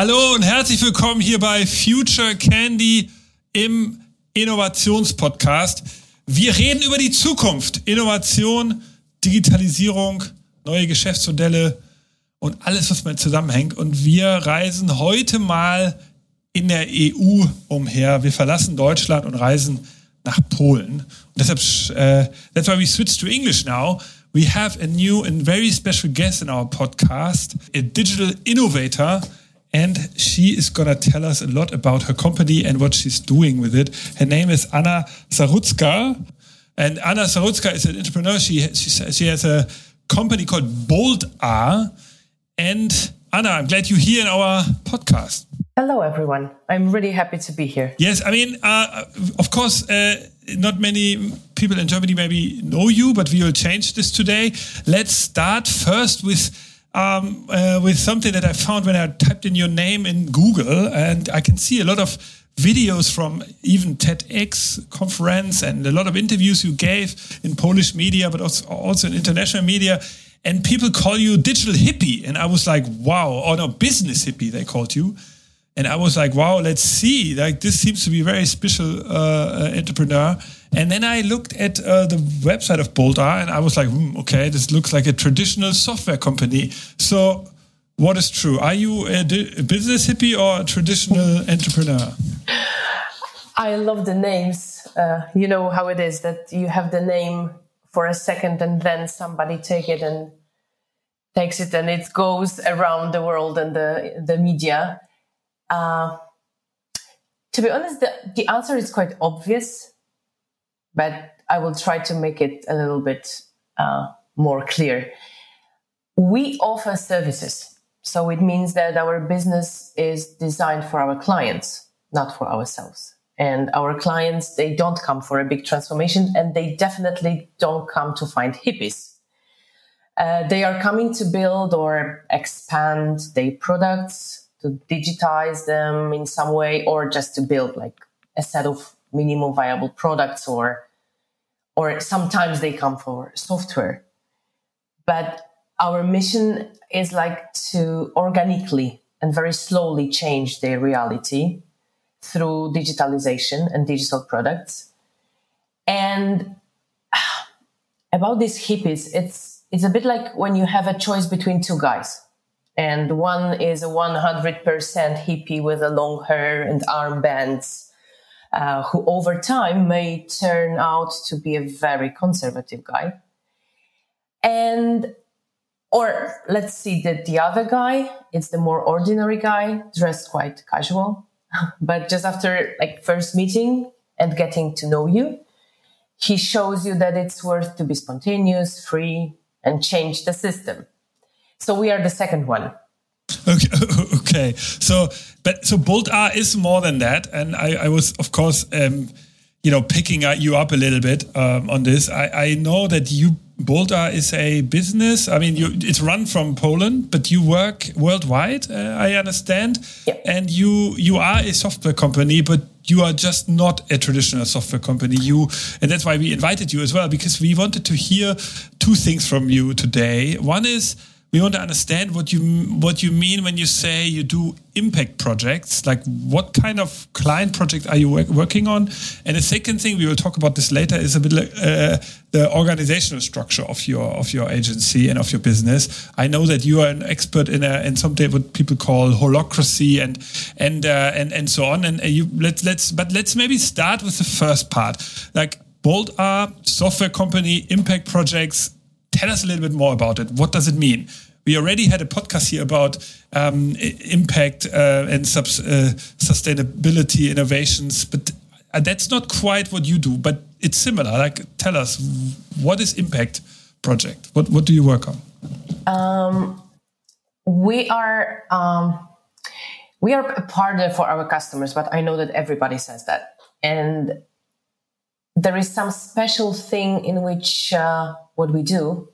Hallo und herzlich willkommen hier bei Future Candy im Innovationspodcast. Wir reden über die Zukunft, Innovation, Digitalisierung, neue Geschäftsmodelle und alles, was mit zusammenhängt. Und wir reisen heute mal in der EU umher. Wir verlassen Deutschland und reisen nach Polen. Und deshalb, uh, that's why we switch to English now. We have a new and very special guest in our podcast, a digital innovator and she is going to tell us a lot about her company and what she's doing with it. Her name is Anna Zarudzka. And Anna Zarudzka is an entrepreneur. She, she, she has a company called Bold R. And Anna, I'm glad you're here in our podcast. Hello, everyone. I'm really happy to be here. Yes, I mean, uh, of course, uh, not many people in Germany maybe know you, but we will change this today. Let's start first with um, uh, with something that I found when I typed in your name in Google, and I can see a lot of videos from even TEDx conference and a lot of interviews you gave in Polish media, but also, in international media. And people call you digital hippie, and I was like, wow, or no, business hippie they called you. And I was like, wow, let's see. Like this seems to be a very special uh, uh entrepreneur. And then I looked at uh, the website of Boldare and I was like, hmm, okay, this looks like a traditional software company. So, what is true? Are you a, a business hippie or a traditional entrepreneur? I love the names. Uh, you know how it is that you have the name for a second and then somebody take it and takes it and it goes around the world and the the media. Uh, to be honest, the, the answer is quite obvious but I will try to make it a little bit uh, more clear. We offer services. So it means that our business is designed for our clients, not for ourselves. And our clients, they don't come for a big transformation and they definitely don't come to find hippies. Uh, they are coming to build or expand their products, to digitize them in some way, or just to build like a set of minimum viable products or or sometimes they come for software. But our mission is like to organically and very slowly change their reality through digitalization and digital products. And about these hippies it's it's a bit like when you have a choice between two guys. And one is a 100% hippie with a long hair and armbands uh, who over time may turn out to be a very conservative guy. And, or let's see that the other guy, it's the more ordinary guy, dressed quite casual. but just after like first meeting and getting to know you, he shows you that it's worth to be spontaneous, free, and change the system. So we are the second one. Okay, okay. So, but so Boldare is more than that, and I, I was, of course, um, you know, picking you up a little bit um, on this. I, I know that you Boldare is a business. I mean, you, it's run from Poland, but you work worldwide. Uh, I understand, yep. and you you are a software company, but you are just not a traditional software company. You, and that's why we invited you as well because we wanted to hear two things from you today. One is we want to understand what you what you mean when you say you do impact projects. Like what kind of client project are you work, working on? And the second thing we will talk about this later is a bit like uh, the organizational structure of your of your agency and of your business. I know that you are an expert in a in something what people call holacracy and and uh, and and so on. And uh, you let's let's but let's maybe start with the first part. Like Boldare software company impact projects tell us a little bit more about it. What does it mean? We already had a podcast here about um, impact uh, and sub, uh, sustainability innovations, but uh, that's not quite what you do, but it's similar. Like, tell us, what is Impact Project? What what do you work on? Um, we are um, we are a partner for our customers, but I know that everybody says that, and there is some special thing in which uh, what we do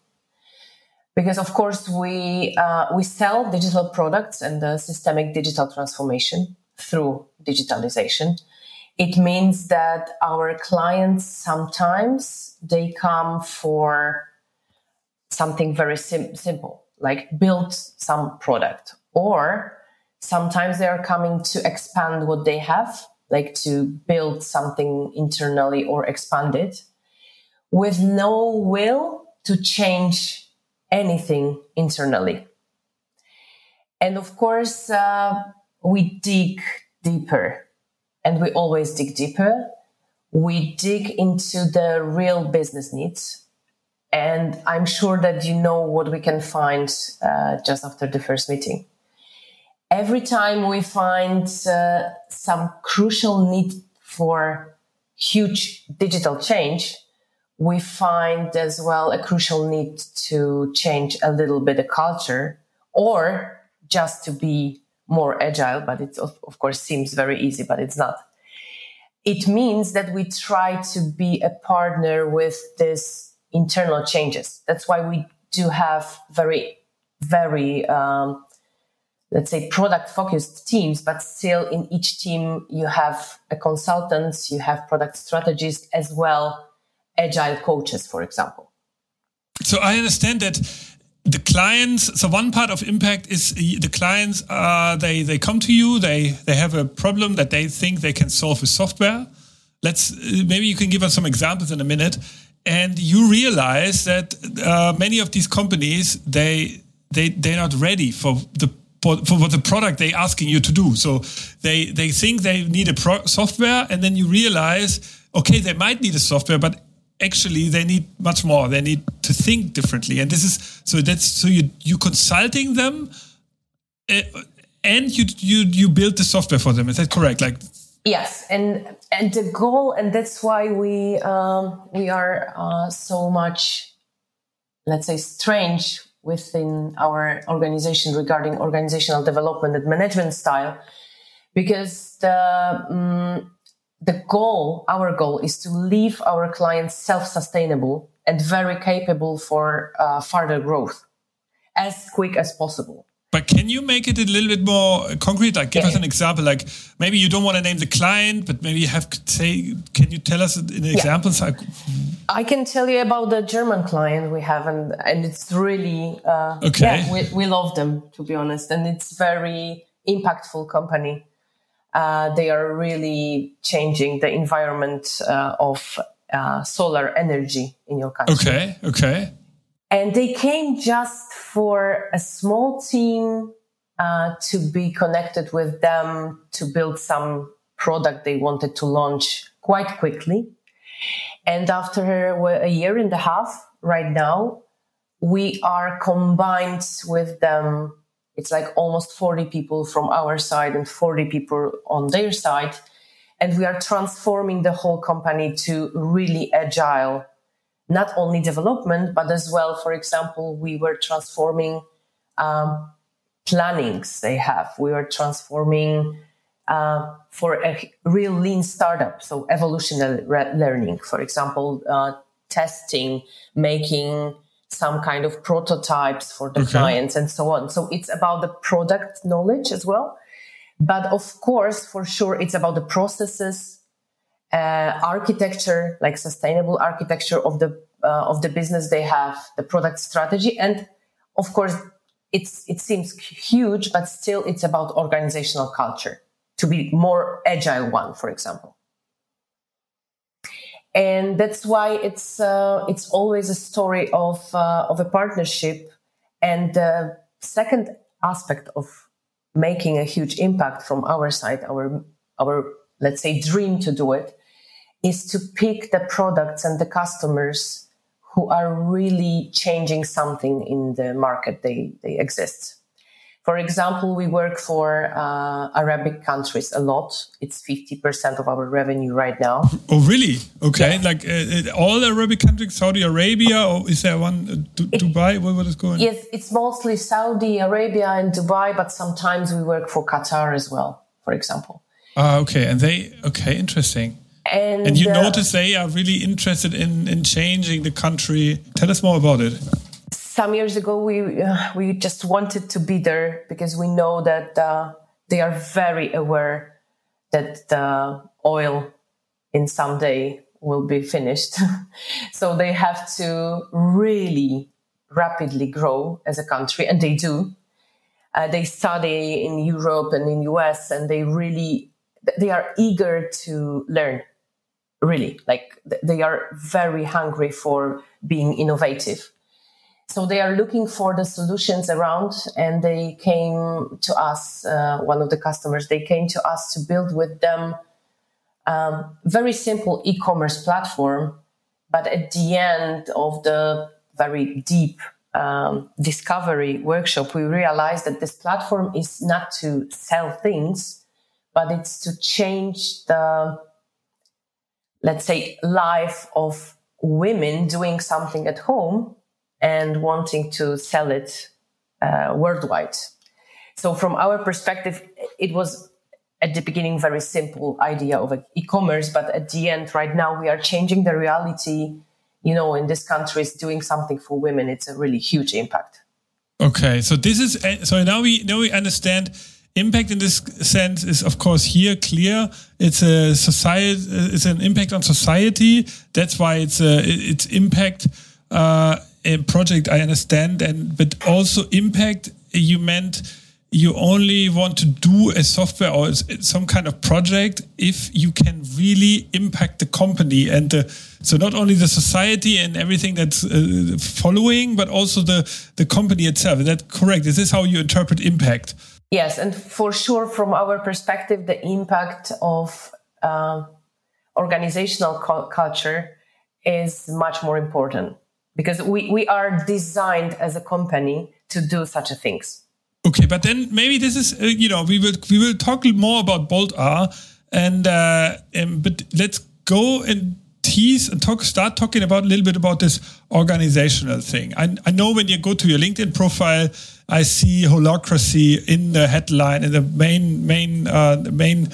because of course we uh, we sell digital products and the systemic digital transformation through digitalization. It means that our clients sometimes they come for something very sim- simple like build some product. Or Sometimes they are coming to expand what they have, like to build something internally or expand it with no will to change anything internally. And of course, uh, we dig deeper and we always dig deeper. We dig into the real business needs. And I'm sure that you know what we can find uh, just after the first meeting. Every time we find uh, some crucial need for huge digital change, we find as well a crucial need to change a little bit the culture or just to be more agile, but it of, of course seems very easy, but it's not. It means that we try to be a partner with these internal changes. That's why we do have very, very, um, let's say product focused teams, but still in each team you have a consultants, you have product strategists as well agile coaches, for example. So I understand that the clients so one part of impact is the clients uh, they they come to you they they have a problem that they think they can solve with software. Let's maybe you can give us some examples in a minute. And you realize that uh, many of these companies they they they're not ready for the for, for the product they're asking you to do. So they they think they need a software and then you realize okay they might need a software but actually they need much more. They need to think differently. And this is so that's so you you consulting them uh, and you you you build the software for them. Is that correct? Like yes. And and the goal and that's why we um, we are uh, so much let's say strange within our organization regarding organizational development and management style. Because the um, the goal, our goal is to leave our clients self-sustainable and very capable for uh, further growth as quick as possible. But can you make it a little bit more concrete? Like, give yeah. us an example. Like, maybe you don't want to name the client, but maybe you have to say. Can you tell us an yeah. example? I can tell you about the German client we have, and and it's really uh, okay. Yeah, we, we love them to be honest, and it's very impactful company uh, they are really changing the environment uh, of uh, solar energy in your country. Okay, okay. And they came just for a small team uh, to be connected with them to build some product they wanted to launch quite quickly. And after a year and a half, right now, we are combined with them it's like almost 40 people from our side and 40 people on their side. And we are transforming the whole company to really agile, not only development, but as well, for example, we were transforming um, plannings they have. We were transforming uh, for a real lean startup. So evolutionary learning, for example, uh, testing, making some kind of prototypes for the okay. clients and so on. So it's about the product knowledge as well. But of course, for sure, it's about the processes, uh, architecture, like sustainable architecture of the uh, of the business they have, the product strategy, and of course, it's it seems huge, but still, it's about organizational culture to be more agile one, for example and that's why it's uh, it's always a story of uh, of a partnership. And the second aspect of making a huge impact from our side, our our let's say dream to do it, is to pick the products and the customers who are really changing something in the market they they exist. For example, we work for uh, Arabic countries a lot. It's 50% of our revenue right now. Oh, really? Okay. Like uh, all Arabic countries, Saudi Arabia, or is there one, uh, it, Dubai? What, what is going Yes, it's mostly Saudi Arabia and Dubai, but sometimes we work for Qatar as well, for example. Ah, okay. And they, okay, interesting. And, and you uh, notice they are really interested in, in changing the country. Tell us more about it some years ago we uh, we just wanted to be there because we know that uh, they are very aware that the oil in some day will be finished so they have to really rapidly grow as a country and they do Uh, they study in Europe and in US, and they really they are eager to learn. Really, like they are very hungry for being innovative. So they are looking for the solutions around, and they came to us. Uh, one of the customers they came to us to build with them um, very simple e-commerce platform. But at the end of the very deep um, discovery workshop, we realized that this platform is not to sell things, but it's to change the, let's say, life of women doing something at home and wanting to sell it uh, worldwide. So, from our perspective, it was at the beginning very simple idea of e-commerce, but at the end, right now, we are changing the reality. You know, in this country, is doing something for women. It's a really huge impact. Okay, so this is so now we now we understand impact in this sense is of course here clear it's a society it's an impact on society that's why it's a it's impact uh, project I understand, and but also impact. You meant you only want to do a software or some kind of project if you can really impact the company and the, so not only the society and everything that's uh, following, but also the the company itself. Is that correct? Is this how you interpret impact? Yes, and for sure, from our perspective, the impact of uh, organizational culture is much more important because we, we are designed as a company to do such things. Okay, but then maybe this is uh, you know we will we will talk more about Boldare and uh, um, but let's go and tease and talk start talking about a little bit about this organizational thing. I, I know when you go to your LinkedIn profile, I see holacracy in the headline in the main main uh, main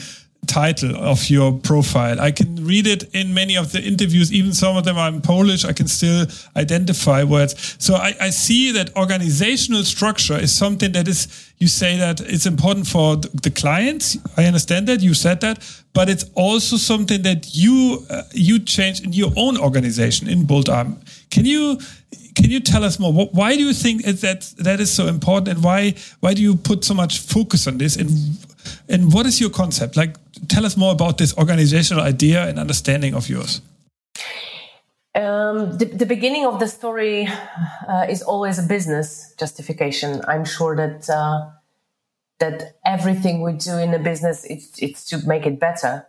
title of your profile. I can read it in many of the interviews, even some of them are in Polish. I can still identify words. So I, I see that organizational structure is something that is, you say that it's important for the clients. I understand that you said that, but it's also something that you, uh, you change in your own organization in Boldare. Can you, can you tell us more? Why do you think that that is so important, and why why do you put so much focus on this? And and what is your concept? Like, tell us more about this organizational idea and understanding of yours. Um, the, the, beginning of the story uh, is always a business justification. I'm sure that uh, that everything we do in a business it's, it's to make it better,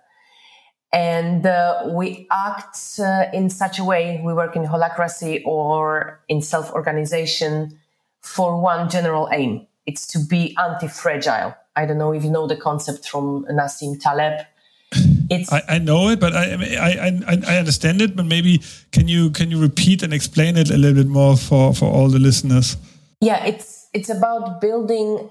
and uh, we act uh, in such a way. We work in holacracy or in self-organization for one general aim: it's to be anti-fragile I don't know if you know the concept from Nassim Taleb. It's I, I know it, but I, I, I I understand it. But maybe can you can you repeat and explain it a little bit more for for all the listeners? Yeah, it's it's about building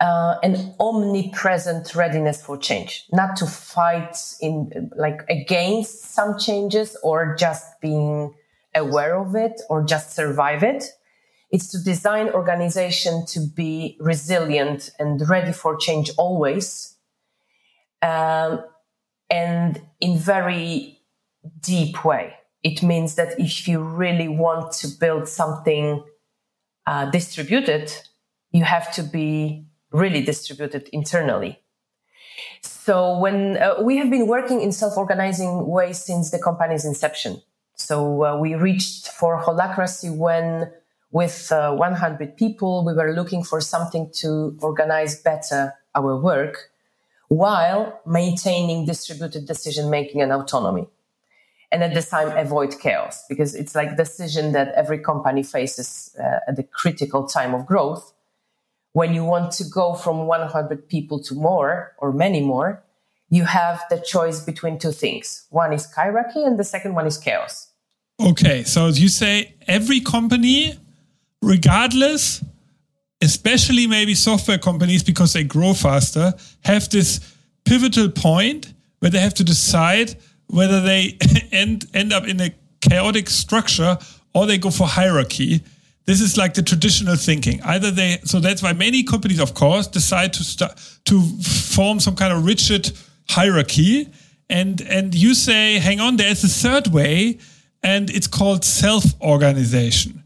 uh, an omnipresent readiness for change, not to fight in like against some changes or just being aware of it or just survive it, it's to design organization to be resilient and ready for change always. Um, and in very deep way. It means that if you really want to build something uh, distributed, you have to be really distributed internally. So when uh, we have been working in self-organizing ways since the company's inception. So uh, we reached for holacracy when with uh, 100 people, we were looking for something to organize better our work while maintaining distributed decision making and autonomy. And at the same time, avoid chaos because it's like decision that every company faces uh, at the critical time of growth. When you want to go from 100 people to more or many more, you have the choice between two things. One is hierarchy and the second one is chaos. Okay. So as you say every company regardless, especially maybe software companies because they grow faster, have this pivotal point where they have to decide whether they end end up in a chaotic structure or they go for hierarchy. This is like the traditional thinking. Either they so that's why many companies, of course, decide to start to form some kind of rigid hierarchy. And and you say, hang on, there's a third way, and it's called self-organization.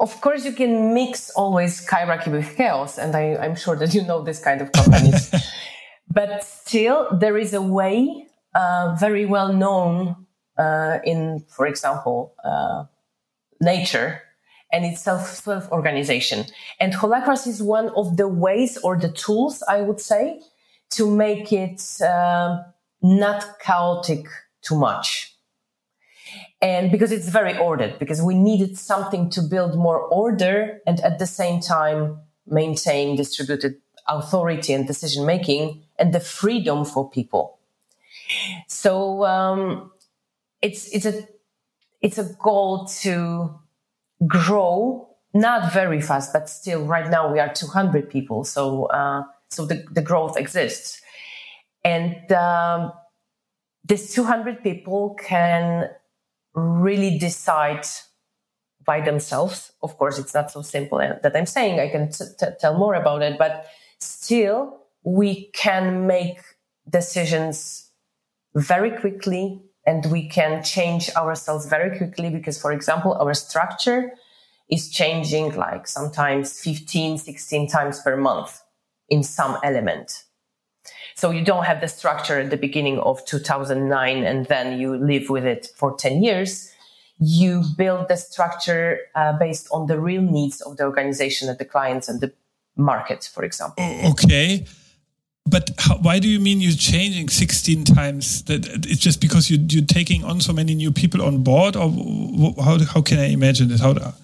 Of course, you can mix always hierarchy with chaos, and I, I'm sure that you know this kind of companies. but still, there is a way uh, very well known uh, in, for example, uh, nature, and it's self self organization. And Holacracy is one of the ways or the tools, I would say, to make it uh, not chaotic too much. And because it's very ordered, because we needed something to build more order and at the same time maintain distributed authority and decision making and the freedom for people. So um, it's it's a it's a goal to grow not very fast, but still right now we are 200 people. So uh, so the, the growth exists, and um, these 200 people can really decide by themselves. Of course, it's not so simple uh, that I'm saying. I can t- t- tell more about it, but still, we can make decisions very quickly and we can change ourselves very quickly because, for example, our structure is changing like sometimes 15, 16 times per month in some element. So you don't have the structure at the beginning of 2009 and then you live with it for 10 years. You build the structure uh, based on the real needs of the organization and the clients and the market, for example. Okay. But how, why do you mean you're changing 16 times? That it's just because you, you're taking on so many new people on board, or how, how can I imagine this? How to,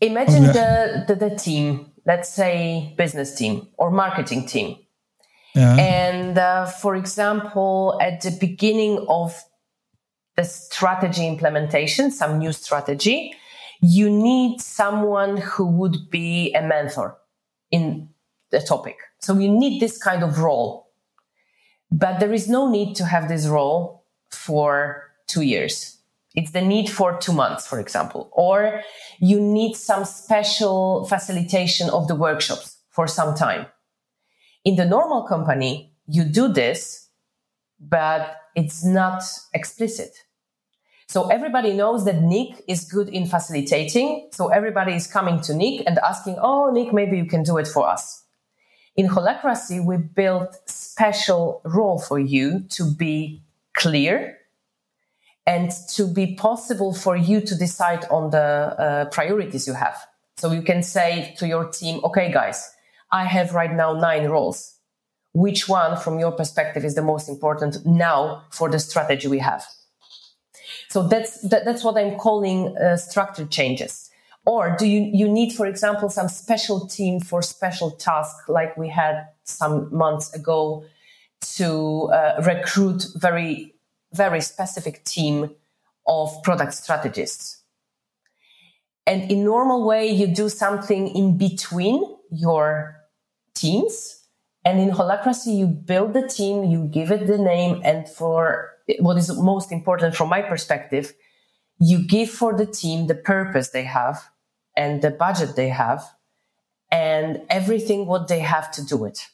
imagine the, the, the team, let's say business team or marketing team. Yeah. And uh, for example, at the beginning of the strategy implementation, some new strategy, you need someone who would be a mentor in the topic. So you need this kind of role. But there is no need to have this role for two years. It's the need for two months, for example, or you need some special facilitation of the workshops for some time. In the normal company, you do this, but it's not explicit. So everybody knows that Nick is good in facilitating. So everybody is coming to Nick and asking, Oh, Nick, maybe you can do it for us. In Holacracy, we built special role for you to be clear and to be possible for you to decide on the uh, priorities you have. So you can say to your team, okay, guys, I have right now nine roles. Which one from your perspective is the most important now for the strategy we have? So that's, that, that's what I'm calling uh, structure changes. Or do you, you need, for example, some special team for special task like we had some months ago to uh, recruit very, very specific team of product strategists. And in normal way, you do something in between your teams. And in Holacracy, you build the team, you give it the name. And for what is most important from my perspective, you give for the team the purpose they have and the budget they have and everything what they have to do it.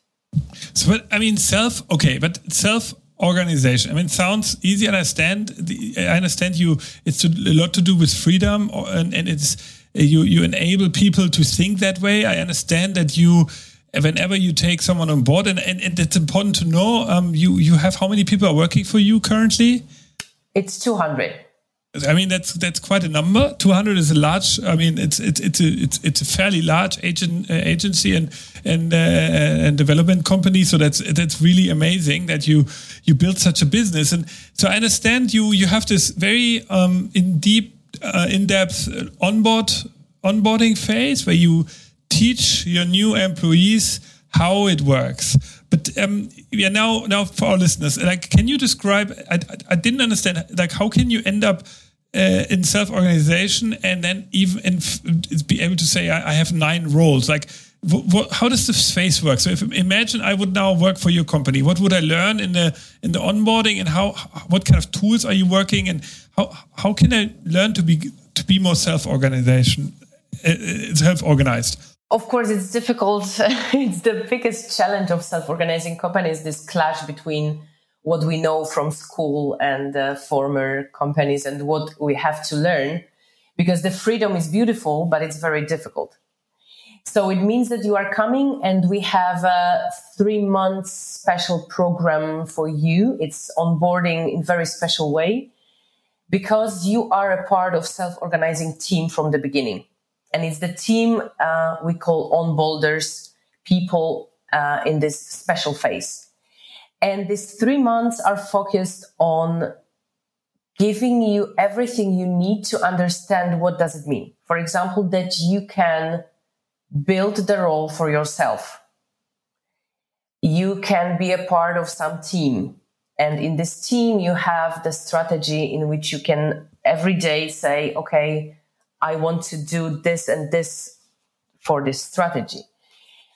So, but I mean, self, okay, but self organization. I mean, sounds easy. I understand. I understand you. It's a lot to do with freedom, and, and it's you. You enable people to think that way. I understand that you, whenever you take someone on board, and, and, and it's important to know. Um, you you have how many people are working for you currently? It's two hundred. I mean that's that's quite a number. Two hundred is a large. I mean it's it's it's a it's it's a fairly large agent uh, agency and and uh, and development company. So that's that's really amazing that you you build such a business. And so I understand you you have this very um, in deep uh, in depth onboard onboarding phase where you teach your new employees how it works. But um, yeah, now now for our listeners, like, can you describe? I, I didn't understand. Like, how can you end up uh, in self organization and then even in, be able to say I, I have nine roles? Like, how does this space work? So, if imagine I would now work for your company, what would I learn in the in the onboarding, and how what kind of tools are you working, and how how can I learn to be to be more self organization, uh, uh self organized? Of course it's difficult it's the biggest challenge of self-organizing companies this clash between what we know from school and uh, former companies and what we have to learn because the freedom is beautiful, but it's very difficult. So it means that you are coming and we have a three months special program for you. It's onboarding in very special way because you are a part of self-organizing team from the beginning. And it's the team uh, we call on boulders people uh, in this special phase. And these three months are focused on giving you everything you need to understand what does it mean. For example, that you can build the role for yourself. You can be a part of some team. And in this team, you have the strategy in which you can every day say, okay, I want to do this and this for this strategy.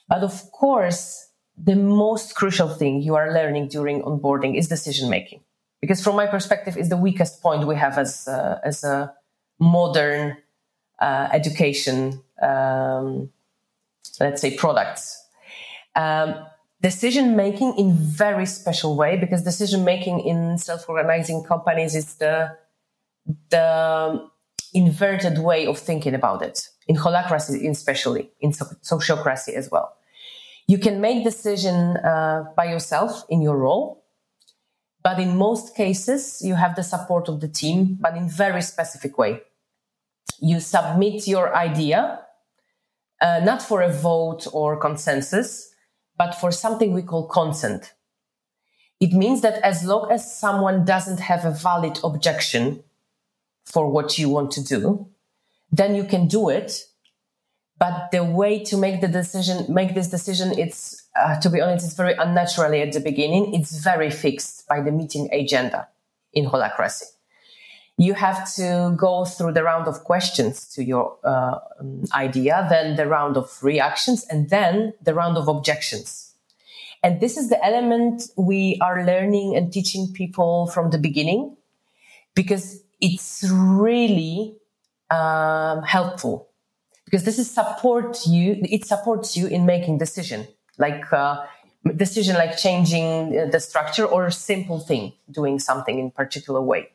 But of course, the most crucial thing you are learning during onboarding is decision making. Because from my perspective, is the weakest point we have as, uh, as a modern uh, education um, let's say products. Um, decision making in very special way because decision making in self-organizing companies is the the inverted way of thinking about it in holacracy especially in sociocracy as well you can make decision uh, by yourself in your role but in most cases you have the support of the team but in very specific way you submit your idea uh, not for a vote or consensus, but for something we call consent. It means that as long as someone doesn't have a valid objection for what you want to do, then you can do it. But the way to make the decision, make this decision, it's, uh, to be honest, it's very unnaturally at the beginning. It's very fixed by the meeting agenda in holacracy you have to go through the round of questions to your uh, um, idea, then the round of reactions, and then the round of objections. And this is the element we are learning and teaching people from the beginning because it's really um, helpful because this is support you it supports you in making decision like uh, decision like changing the structure or simple thing doing something in particular way.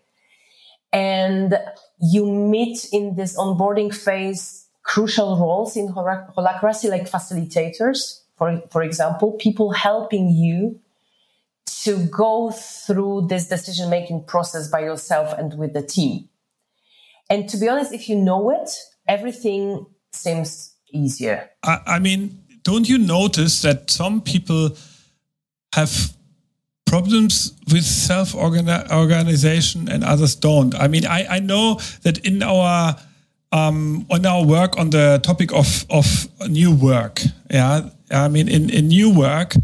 And you meet in this onboarding phase crucial roles in holacracy like facilitators. For, for example people helping you to go through this decision making process by yourself and with the team and to be honest if you know it everything seems easier I, I mean don't you notice that some people have problems with self organization and others don't. I mean, I, I know that in our um, on our work on the topic of of new work, yeah, I mean, in in new work.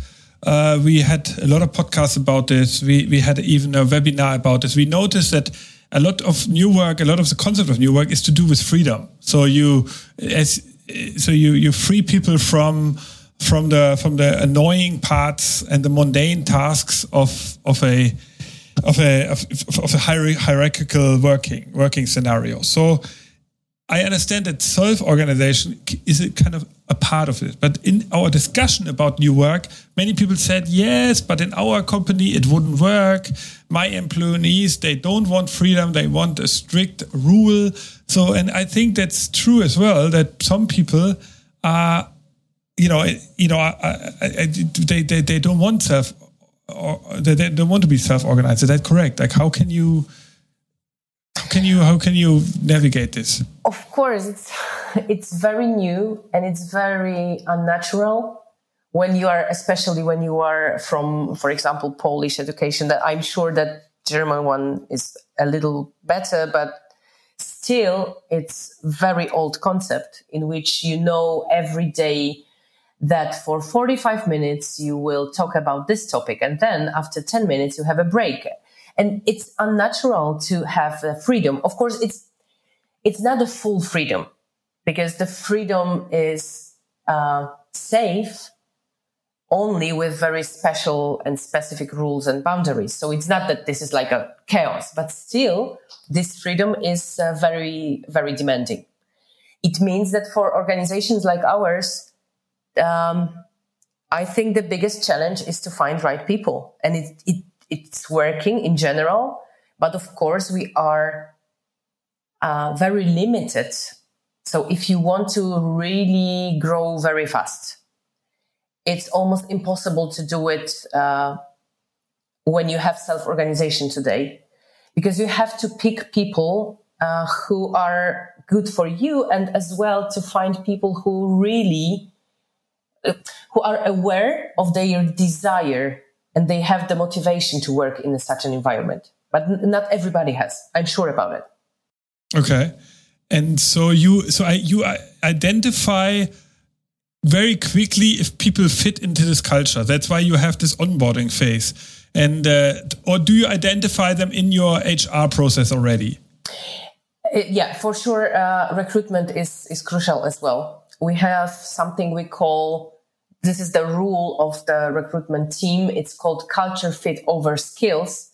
Uh, we had a lot of podcasts about this. We we had even a webinar about this. We noticed that a lot of new work, a lot of the concept of new work is to do with freedom. So you as so you you free people from from the from the annoying parts and the mundane tasks of of a of a of, of a hierarchical working working scenario. So I understand that self-organization is a kind of a part of it. But in our discussion about new work, many people said, yes, but in our company, it wouldn't work. My employees, they don't want freedom. They want a strict rule. So, and I think that's true as well, that some people are you know, you know, I, I, I, they, they they don't want self, or they, they don't want to be self-organized. Is that correct? Like, how can you, how can you, how can you navigate this? Of course, it's it's very new and it's very unnatural when you are, especially when you are from, for example, Polish education. That I'm sure that German one is a little better, but still, it's very old concept in which you know every day that for 45 minutes you will talk about this topic and then after 10 minutes you have a break and it's unnatural to have freedom of course it's it's not a full freedom because the freedom is uh, safe only with very special and specific rules and boundaries so it's not that this is like a chaos but still this freedom is uh, very very demanding it means that for organizations like ours um, I think the biggest challenge is to find right people, and it, it it's working in general. But of course, we are uh, very limited. So if you want to really grow very fast, it's almost impossible to do it uh, when you have self organization today because you have to pick people uh, who are good for you and as well to find people who really who are aware of their desire and they have the motivation to work in such an environment. But not everybody has. I'm sure about it. Okay and so you so I, you identify very quickly if people fit into this culture that's why you have this onboarding phase and uh, or do you identify them in your hr process already uh, yeah, for sure. Uh, recruitment is is crucial as well. We have something we call this is the rule of the recruitment team. It's called culture fit over skills,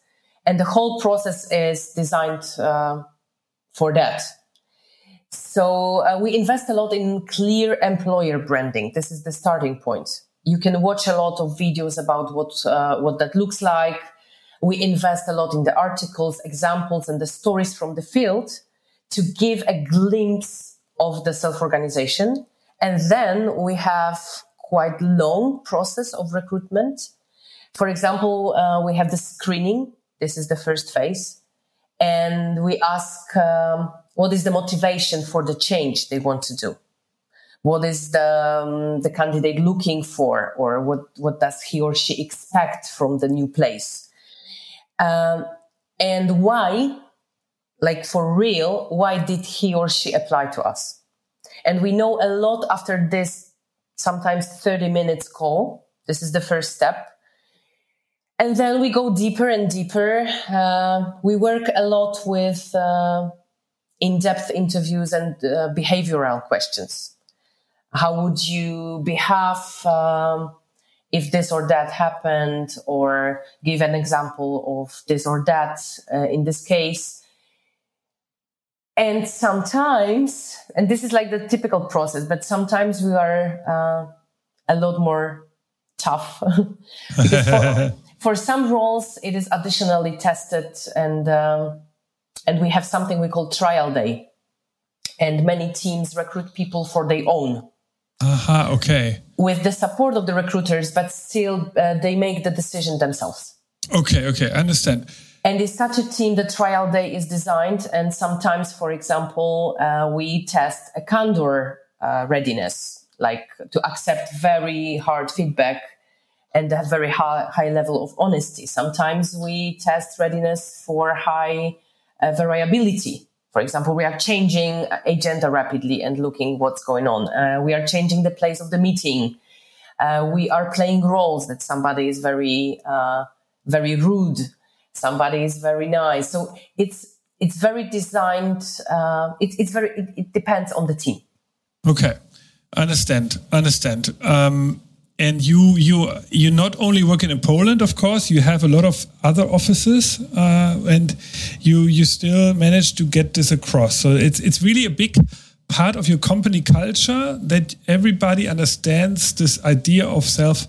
and the whole process is designed uh, for that. So uh, we invest a lot in clear employer branding. This is the starting point. You can watch a lot of videos about what uh, what that looks like. We invest a lot in the articles, examples, and the stories from the field to give a glimpse of the self-organization. And then we have quite long process of recruitment. For example, uh, we have the screening. This is the first phase. And we ask, um, what is the motivation for the change they want to do? What is the, um, the candidate looking for or what, what does he or she expect from the new place? Um, and why like for real, why did he or she apply to us? And we know a lot after this, sometimes 30 minutes call. This is the first step. And then we go deeper and deeper. Uh, we work a lot with uh, in depth interviews and uh, behavioral questions. How would you behave um, if this or that happened, or give an example of this or that uh, in this case? And sometimes, and this is like the typical process, but sometimes we are uh, a lot more tough. for, for, some roles, it is additionally tested, and um, and we have something we call trial day, and many teams recruit people for their own. Aha, uh-huh, okay. With the support of the recruiters, but still uh, they make the decision themselves. Okay, okay, I understand. And in such a team, the trial day is designed. And sometimes, for example, uh, we test a candor uh, readiness, like to accept very hard feedback and have very high, high level of honesty. Sometimes we test readiness for high variability. For example, we are changing agenda rapidly and looking what's going on. Uh, we are changing the place of the meeting. Uh, we are playing roles that somebody is very, uh, very rude somebody is very nice. So it's it's very designed. Uh, it, it's very it, it, depends on the team. Okay, understand, understand. Um, and you you you not only working in Poland, of course, you have a lot of other offices, uh, and you you still manage to get this across. So it's it's really a big part of your company culture that everybody understands this idea of self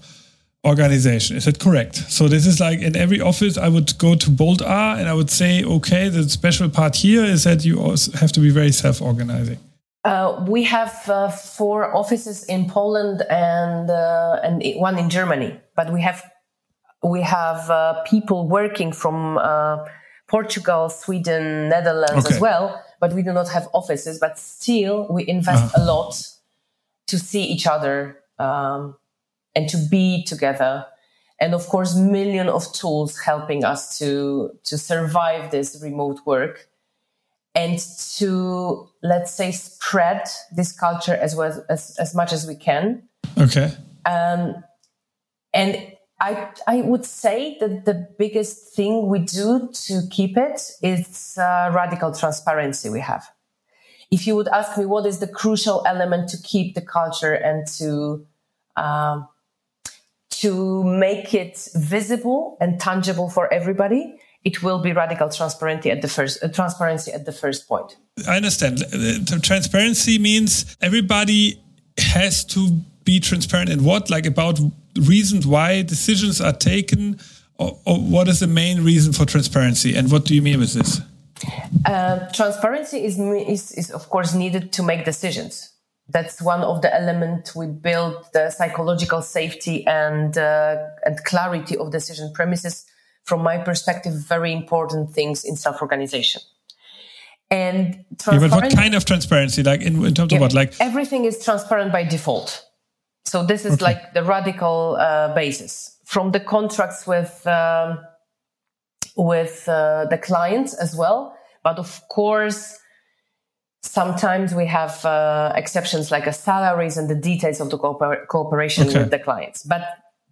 organization. Is that correct? So this is like in every office, I would go to Boldare and I would say, okay, the special part here is that you also have to be very self-organizing. Uh, we have uh, four offices in Poland and uh, and one in Germany, but we have we have uh, people working from uh, Portugal, Sweden, Netherlands okay. as well. But we do not have offices. But still, we invest -huh. a lot to see each other. Um, and to be together and of course million of tools helping us to to survive this remote work and to let's say spread this culture as well as, as much as we can okay um, and I, I would say that the biggest thing we do to keep it is uh, radical transparency we have. If you would ask me what is the crucial element to keep the culture and to um, to make it visible and tangible for everybody, it will be radical transparency at the first uh, transparency at the first point. I understand. Transparency means everybody has to be transparent in what, like about reasons why decisions are taken, or, or what is the main reason for transparency, and what do you mean with this? Uh, transparency is, is, is, of course, needed to make decisions. That's one of the elements we build the psychological safety and, uh, and clarity of decision premises. From my perspective, very important things in self organization. And yeah, but what kind of transparency? Like in, in terms yeah, of what? Like everything is transparent by default. So this is okay. like the radical uh, basis from the contracts with um, with uh, the clients as well. But of course, sometimes we have uh, exceptions like a salaries and the details of the cooper- cooperation okay. with the clients. But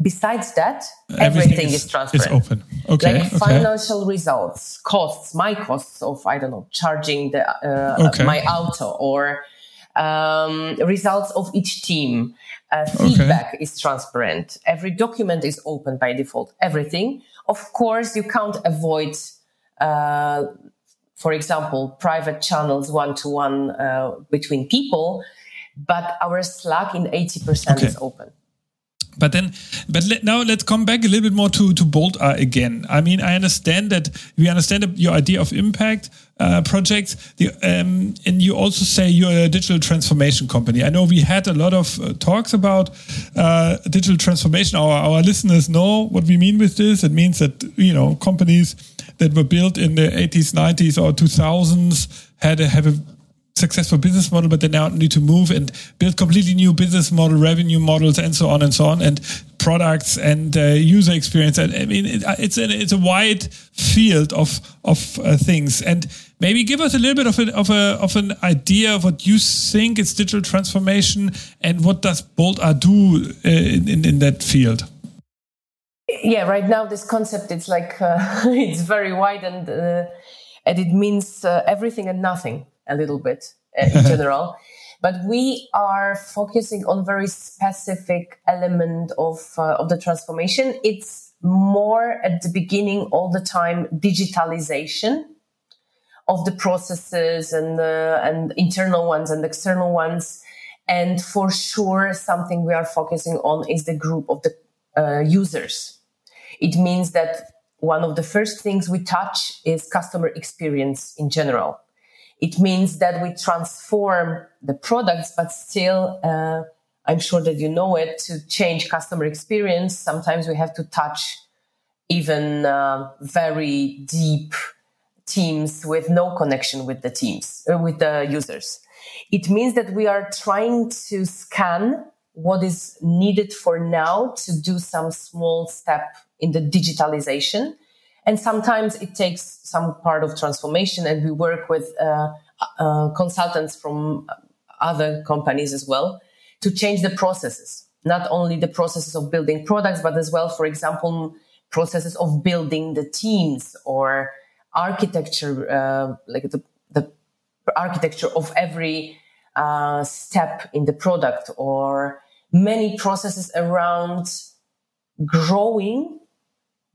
besides that, everything, everything is, is, transparent. It's open. Okay. Like okay. financial results, costs, my costs of I don't know charging the uh, okay. my auto or um, results of each team. Uh, feedback okay. is transparent. Every document is open by default. Everything. Of course, you can't avoid, uh, for example, private channels one to one between people, but our Slack in 80% okay. is open. But then, but let, now let's come back a little bit more to to Boldare again. I mean, I understand that we understand your idea of impact uh, projects, the, um, and you also say you're a digital transformation company. I know we had a lot of uh, talks about uh, digital transformation. Our our listeners know what we mean with this. It means that you know companies that were built in the 80s, 90s, or 2000s had a, have a successful business model, but they now need to move and build completely new business model, revenue models, and so on and so on, and products and uh, user experience. And I mean, it, it's a, it's a wide field of of uh, things. And maybe give us a little bit of a, of a of an idea of what you think is digital transformation and what does Boldare do uh, in, in, in that field. Yeah, right now this concept it's like uh, it's very wide and uh, and it means uh, everything and nothing a little bit uh, in general. But we are focusing on very specific element of uh, of the transformation. It's more at the beginning all the time digitalization of the processes and the and internal ones and external ones. And for sure, something we are focusing on is the group of the uh, users. It means that one of the first things we touch is customer experience in general. It means that we transform the products, but still, uh, I'm sure that you know it, to change customer experience. Sometimes we have to touch even uh, very deep teams with no connection with the teams, uh, with the users. It means that we are trying to scan what is needed for now to do some small step in the digitalization and sometimes it takes some part of transformation, and we work with uh, uh, consultants from other companies as well to change the processes, not only the processes of building products, but as well, for example, processes of building the teams or architecture, uh, like the, the architecture of every uh, step in the product or many processes around growing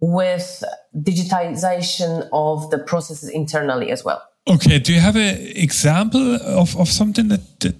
with digitization of the processes internally as well. Okay, do you have an example of, of something that, that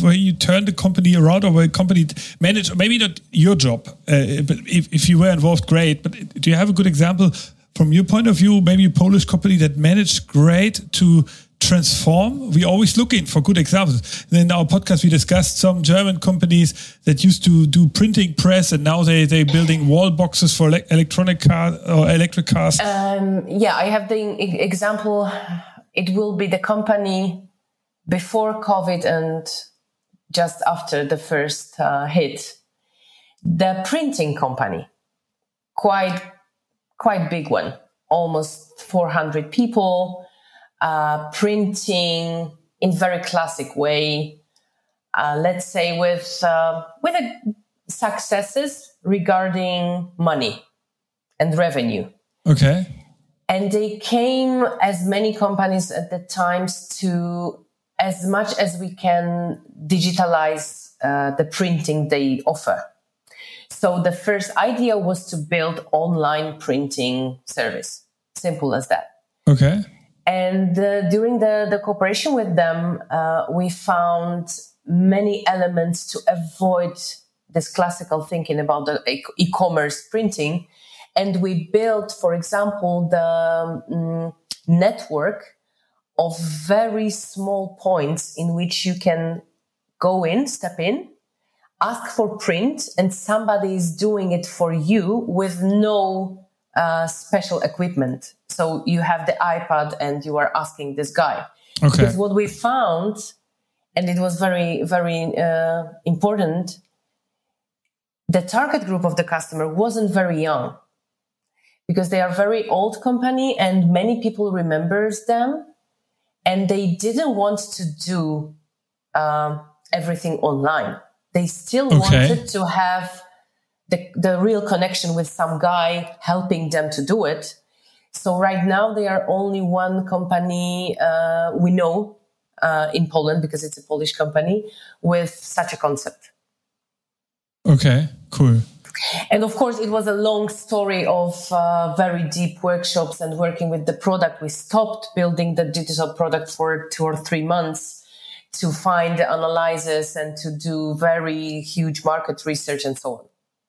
where you turned the company around or where a company managed, maybe not your job, uh, but if, if you were involved, great. But do you have a good example from your point of view, maybe a Polish company that managed great to transform. We're always looking for good examples. in our podcast, we discussed some German companies that used to do printing press, and now they they're building wall boxes for electronic car or electric cars. Um, yeah, I have the example. It will be the company before COVID and just after the first uh, hit. The printing company, quite quite big one, almost 400 people uh, printing in very classic way. Uh, let's say with uh, with successes regarding money and revenue. Okay. And they came as many companies at the times to as much as we can digitalize uh, the printing they offer. So the first idea was to build online printing service. Simple as that. Okay. And uh, during the, the cooperation with them, uh, we found many elements to avoid this classical thinking about the e-commerce printing. And we built, for example, the um, network of very small points in which you can go in, step in, ask for print, and somebody is doing it for you with no uh, special equipment. So you have the iPad and you are asking this guy. Okay. Because what we found, and it was very, very uh, important, the target group of the customer wasn't very young because they are very old company and many people remembers them and they didn't want to do um, everything online. They still Okay. wanted to have the, the real connection with some guy helping them to do it. So right now they are only one company uh, we know uh, in Poland because it's a Polish company with such a concept. Okay, cool. And of course, it was a long story of uh, very deep workshops and working with the product. We stopped building the digital product for two or three months to find the analyzes and to do very huge market research and so on.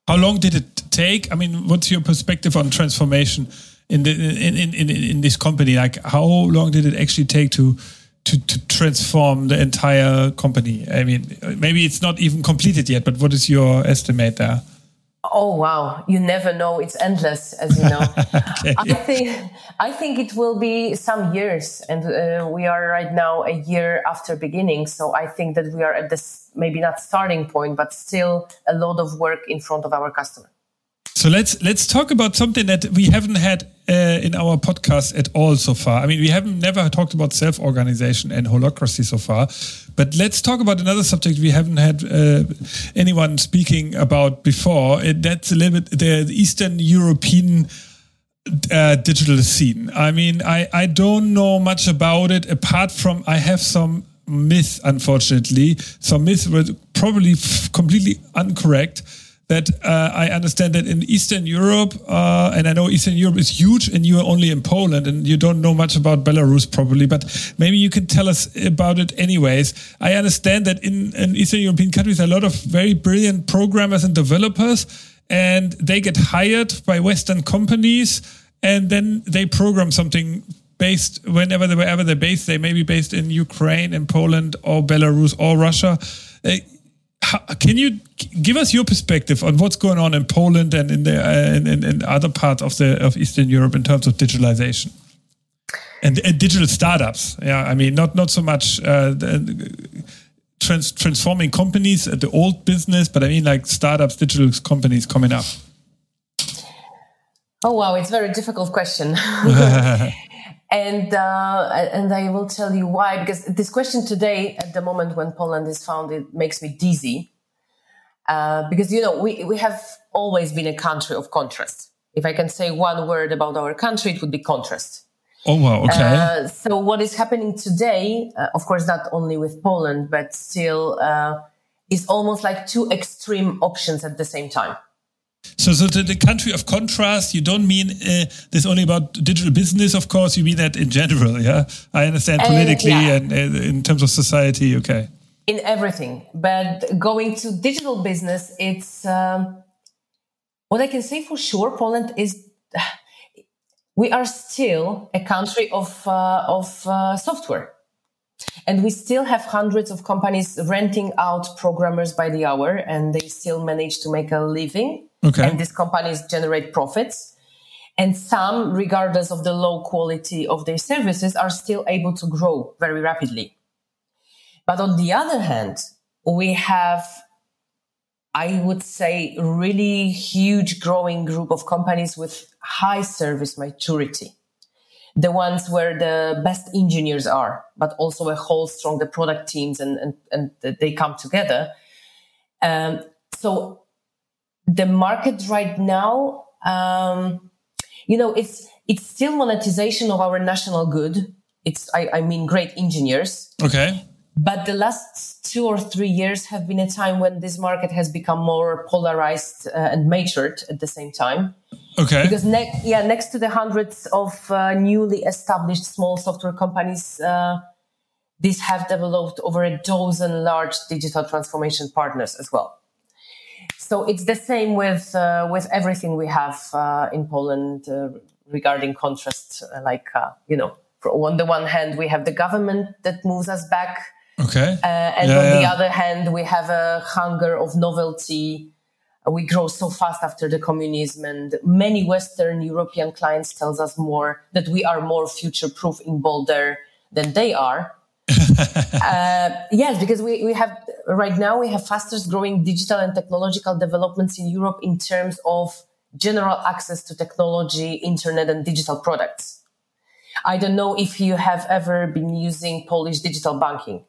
How long did it take? I mean, what's your perspective on transformation in the in in, in, in this company? Like, how long did it actually take to to to transform the entire company? I mean, maybe it's not even completed yet, but what is your estimate there? Oh wow! You never know; it's endless, as you know. I think I think it will be some years, and uh, we are right now a year after beginning. So I think that we are at this maybe not starting point, but still a lot of work in front of our customer. So let's let's talk about something that we haven't had uh, in our podcast at all so far. I mean, we haven't never talked about self organization and holacracy so far, but let's talk about another subject we haven't had uh, anyone speaking about before. And that's a little bit the Eastern European uh, digital scene. I mean, I, I don't know much about it apart from I have some myths, unfortunately. Some myth were probably completely incorrect. That uh, I understand that in Eastern Europe, uh, and I know Eastern Europe is huge, and you are only in Poland, and you don't know much about Belarus probably, but maybe you can tell us about it anyways. I understand that in, in Eastern European countries, a lot of very brilliant programmers and developers, and they get hired by Western companies, and then they program something based whenever they wherever they're based. They may be based in Ukraine, in Poland, or Belarus, or Russia. Uh, how, can you give us your perspective on what's going on in Poland and in the uh, in, in, in other parts of the of Eastern Europe in terms of digitalization and, and digital startups? Yeah, I mean not not so much uh, the, trans, transforming companies, at the old business, but I mean like startups, digital companies coming up. Oh wow, it's a very difficult question. and uh, and I will tell you why because this question today, at the moment when Poland is founded, makes me dizzy. Uh, because you know we we have always been a country of contrast. If I can say one word about our country, it would be contrast. Oh wow, okay. Uh, so what is happening today, uh, of course, not only with Poland, but still, uh, is almost like two extreme options at the same time. So, so the, the country of contrast, you don't mean uh, this only about digital business, of course. You mean that in general, yeah? I understand Uh, politically yeah. and uh, in terms of society, okay. in everything. But going to digital business, it's um, what I can say for sure. Poland is we are still a country of uh, of uh, software, and we still have hundreds of companies renting out programmers by the hour, and they still manage to make a living. Okay. And these companies generate profits. And some, regardless of the low quality of their services, are still able to grow very rapidly. But on the other hand, we have, I would say, really huge growing group of companies with high service maturity. The ones where the best engineers are, but also a whole strong the product teams and, and, and they come together. Um, so the market right now, um, you know, it's, it's still monetization of our national good. It's, I, I mean, great engineers. Okay. But the last two or three years have been a time when this market has become more polarized uh, and matured at the same time. Okay. Because ne- yeah, next to the hundreds of uh, newly established small software companies, uh, these have developed over a dozen large digital transformation partners as well. So it's the same with uh, with everything we have uh, in Poland uh, regarding contrast, uh, like uh, you know on the one hand, we have the government that moves us back. Okay. Uh, and yeah, on yeah. the other hand, we have a hunger of novelty. We grow so fast after the communism, and many Western European clients tells us more that we are more future-proof in Boldare than they are. uh, yes, because we, we have right now we have fastest growing digital and technological developments in Europe in terms of general access to technology, internet, and digital products. I don't know if you have ever been using Polish digital banking.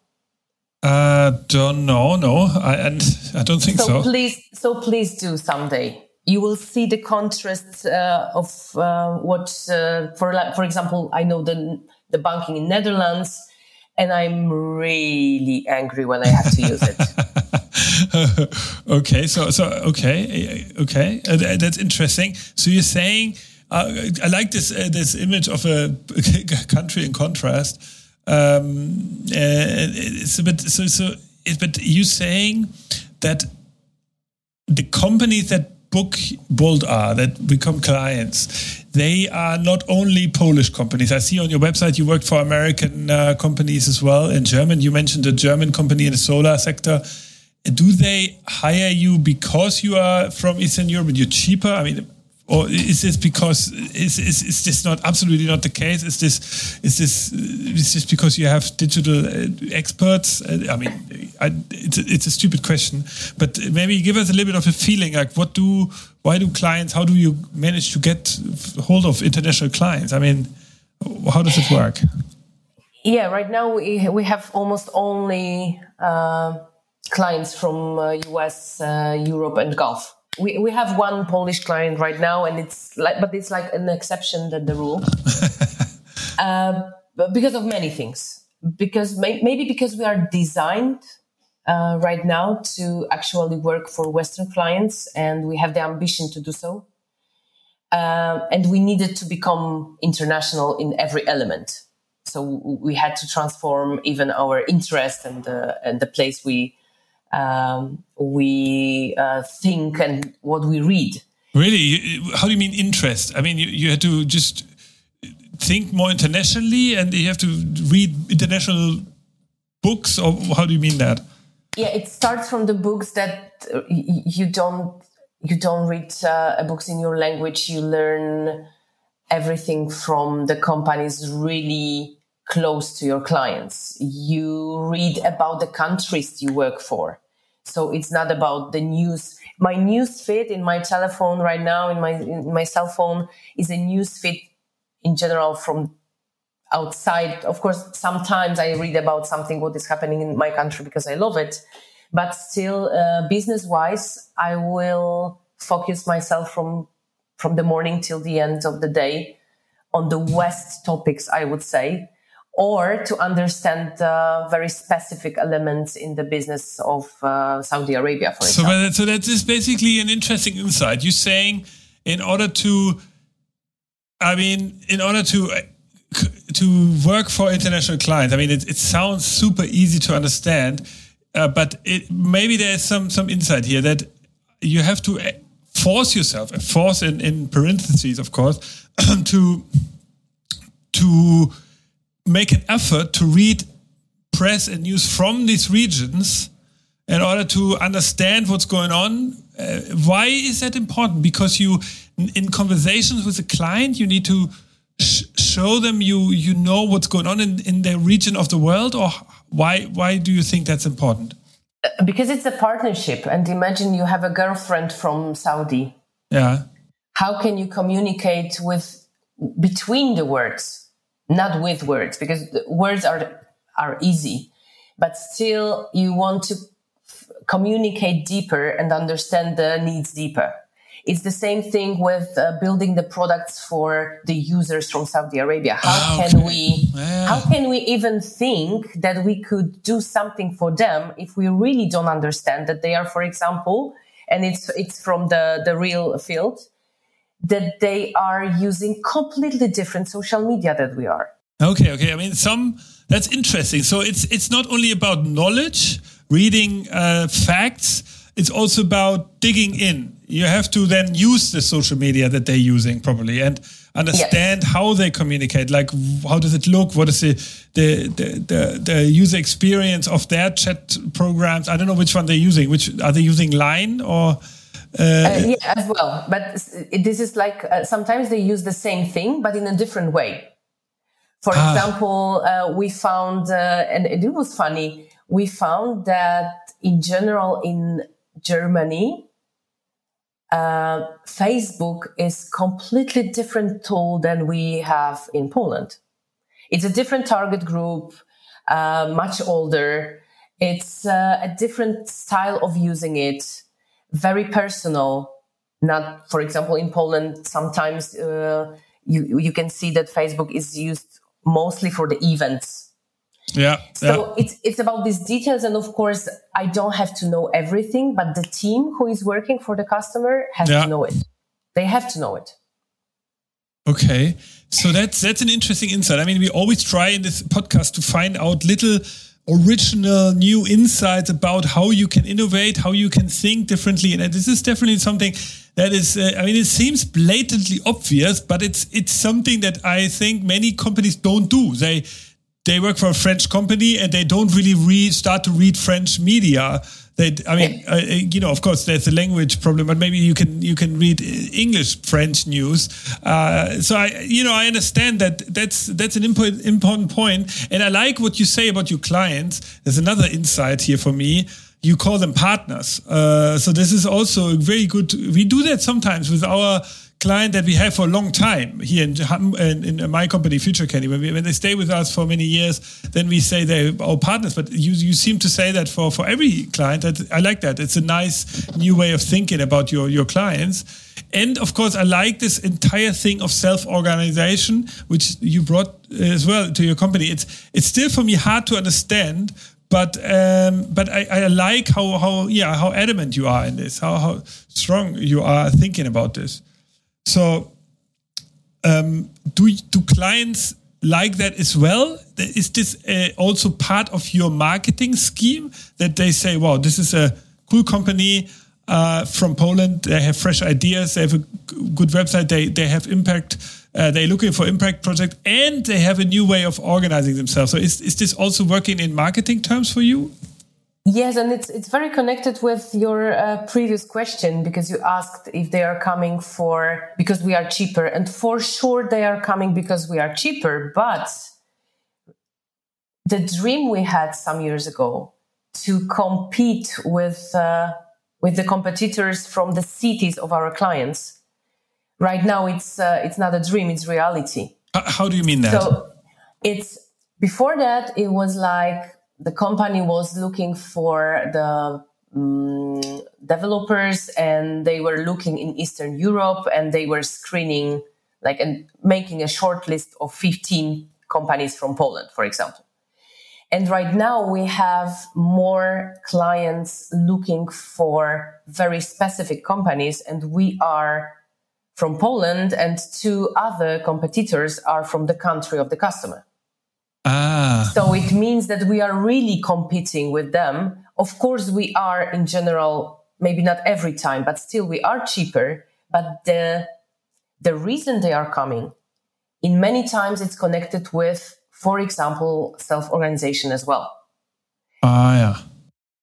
Uh, don't know. No, I, and I don't think so. So please, so please do someday. You will see the contrast uh, of uh, what, uh, for for example, I know the the banking in Netherlands, and I'm really angry when I have to use it. okay, so so okay, okay, uh, that's interesting. So you're saying uh, I like this uh, this image of a country in contrast. Um, uh, it's a bit so so. It, but you saying that the companies that book Boldare that become clients, they are not only Polish companies. I see on your website you worked for American uh, companies as well. In German, you mentioned a German company in the solar sector. Do they hire you because you are from Eastern Europe and you're cheaper? I mean, or is this because is, is, is this not absolutely not the case? Is this is this is this because you have digital uh, experts? Uh, i mean I, it's, a, it's a stupid question but maybe give us a little bit of a feeling like what do why do clients how do you manage to get hold of international clients? I mean how does it work? Yeah right now we, we have almost only uh, clients from us uh, uh, europe and gulf we, we have one Polish client right now, and it's like, but it's like an exception than the rule, uh, because of many things. Because may, maybe because we are designed uh, right now to actually work for Western clients, and we have the ambition to do so. Uh, and we needed to become international in every element. So we had to transform even our interest and the and the place we um, we uh, think and what we read. Really? How do you mean interest? I mean, you, you had to just think more internationally and you have to read international books, or how do you mean that? Yeah, it starts from the books that uh, you don't you don't read uh, books in your language. You learn everything from the companies really close to your clients. You read about the countries you work for. So it's not about the news. My news feed in my telephone right now, in my in my cell phone, is a news feed in general from outside. Of course, sometimes I read about something what is happening in my country because I love it, but still, uh, business wise, I will focus myself from from the morning till the end of the day on the West topics. I would say or to understand uh, very specific elements in the business of uh, Saudi Arabia, for so, example. So that is basically an interesting insight. You're saying in order to, I mean, in order to uh, to work for international clients, I mean, it, it sounds super easy to understand, uh, but it, maybe there's some some insight here that you have to uh, force yourself, force in, in parentheses, of course, to to make an effort to read press and news from these regions in order to understand what's going on. Uh, why is that important? Because you, in conversations with a client, you need to sh show them you you know what's going on in, in their region of the world, or why why do you think that's important? Uh, because it's a partnership, and imagine you have a girlfriend from Saudi. Yeah. How can you communicate with between the words? Not with words because words are are easy but still you want to f- communicate deeper and understand the needs deeper it's the same thing with uh, building the products for the users from Saudi Arabia. How oh, can we, yeah. how can we even think that we could do something for them if we really don't understand that they are, for example, and it's, it's from the, the real field, that they are using completely different social media that we are. Okay, okay. I mean, some that's interesting. So it's it's not only about knowledge, reading uh, facts. it's also about digging in. You have to then use the social media that they're using properly and understand yes. how they communicate. Like, how does it look? What is the, the the, the the user experience of their chat programs? I don't know which one they're using. Which are they using? Line or? Uh, uh, yeah, as well. But this is like uh, sometimes they use the same thing, but in a different way. For ah. example, uh, we found, uh, and it was funny, we found that in general in Germany, uh, Facebook is completely different tool than we have in Poland. It's a different target group, uh, much older. It's uh, a different style of using it, very personal. Not, for example, in Poland, sometimes uh, you you can see that Facebook is used mostly for the events yeah. So yeah. it's it's about these details, and of course, I don't have to know everything, but the team who is working for the customer has yeah. to know it. They have to know it. Okay, so that's that's an interesting insight. I mean, we always try in this podcast to find out little original new insights about how you can innovate, how you can think differently, and this is definitely something that is. Uh, I mean, it seems blatantly obvious, but it's it's something that I think many companies don't do. They they work for a French company and they don't really read, start to read French media. They, I mean, uh, you know, of course, there's a language problem, but maybe you can you can read English French news. Uh, so I, you know, I understand that that's that's an important important point, and I like what you say about your clients. There's another insight here for me. You call them partners. Uh, so this is also very good. We do that sometimes with our client that we have for a long time here in, in, in my company, Future Candy. When, we, when they stay with us for many years, then we say they're our partners. But you, you seem to say that for, for every client. That, I like that. It's a nice new way of thinking about your, your clients. And of course, I like this entire thing of self-organization, which you brought uh, as well to your company. It's it's still for me hard to understand, but um, but I, I, like how how yeah how adamant you are in this, how how strong you are thinking about this. So, um, do do clients like that as well? Is this uh, also part of your marketing scheme that they say, "Wow, this is a cool company uh, from Poland. They have fresh ideas. They have a good website. They they have impact." Uh, they're looking for impact project and they have a new way of organizing themselves. So is, is this also working in marketing terms for you? Yes, and it's it's very connected with your uh, previous question because you asked if they are coming for because we are cheaper, and for sure they are coming because we are cheaper. But the dream we had some years ago to compete with uh, with the competitors from the cities of our clients, right now it's uh, it's not a dream; it's reality. How do you mean that? So it's before that it was like the company was looking for the um, developers and they were looking in Eastern Europe and they were screening like and making a short list of 15 companies from Poland, for example. And right now we have more clients looking for very specific companies and we are from Poland and two other competitors are from the country of the customer. Ah. So it means that we are really competing with them. Of course, we are in general, maybe not every time, but still we are cheaper. But the, the reason they are coming, in many times it's connected with, for example, self-organization as well. Ah, yeah.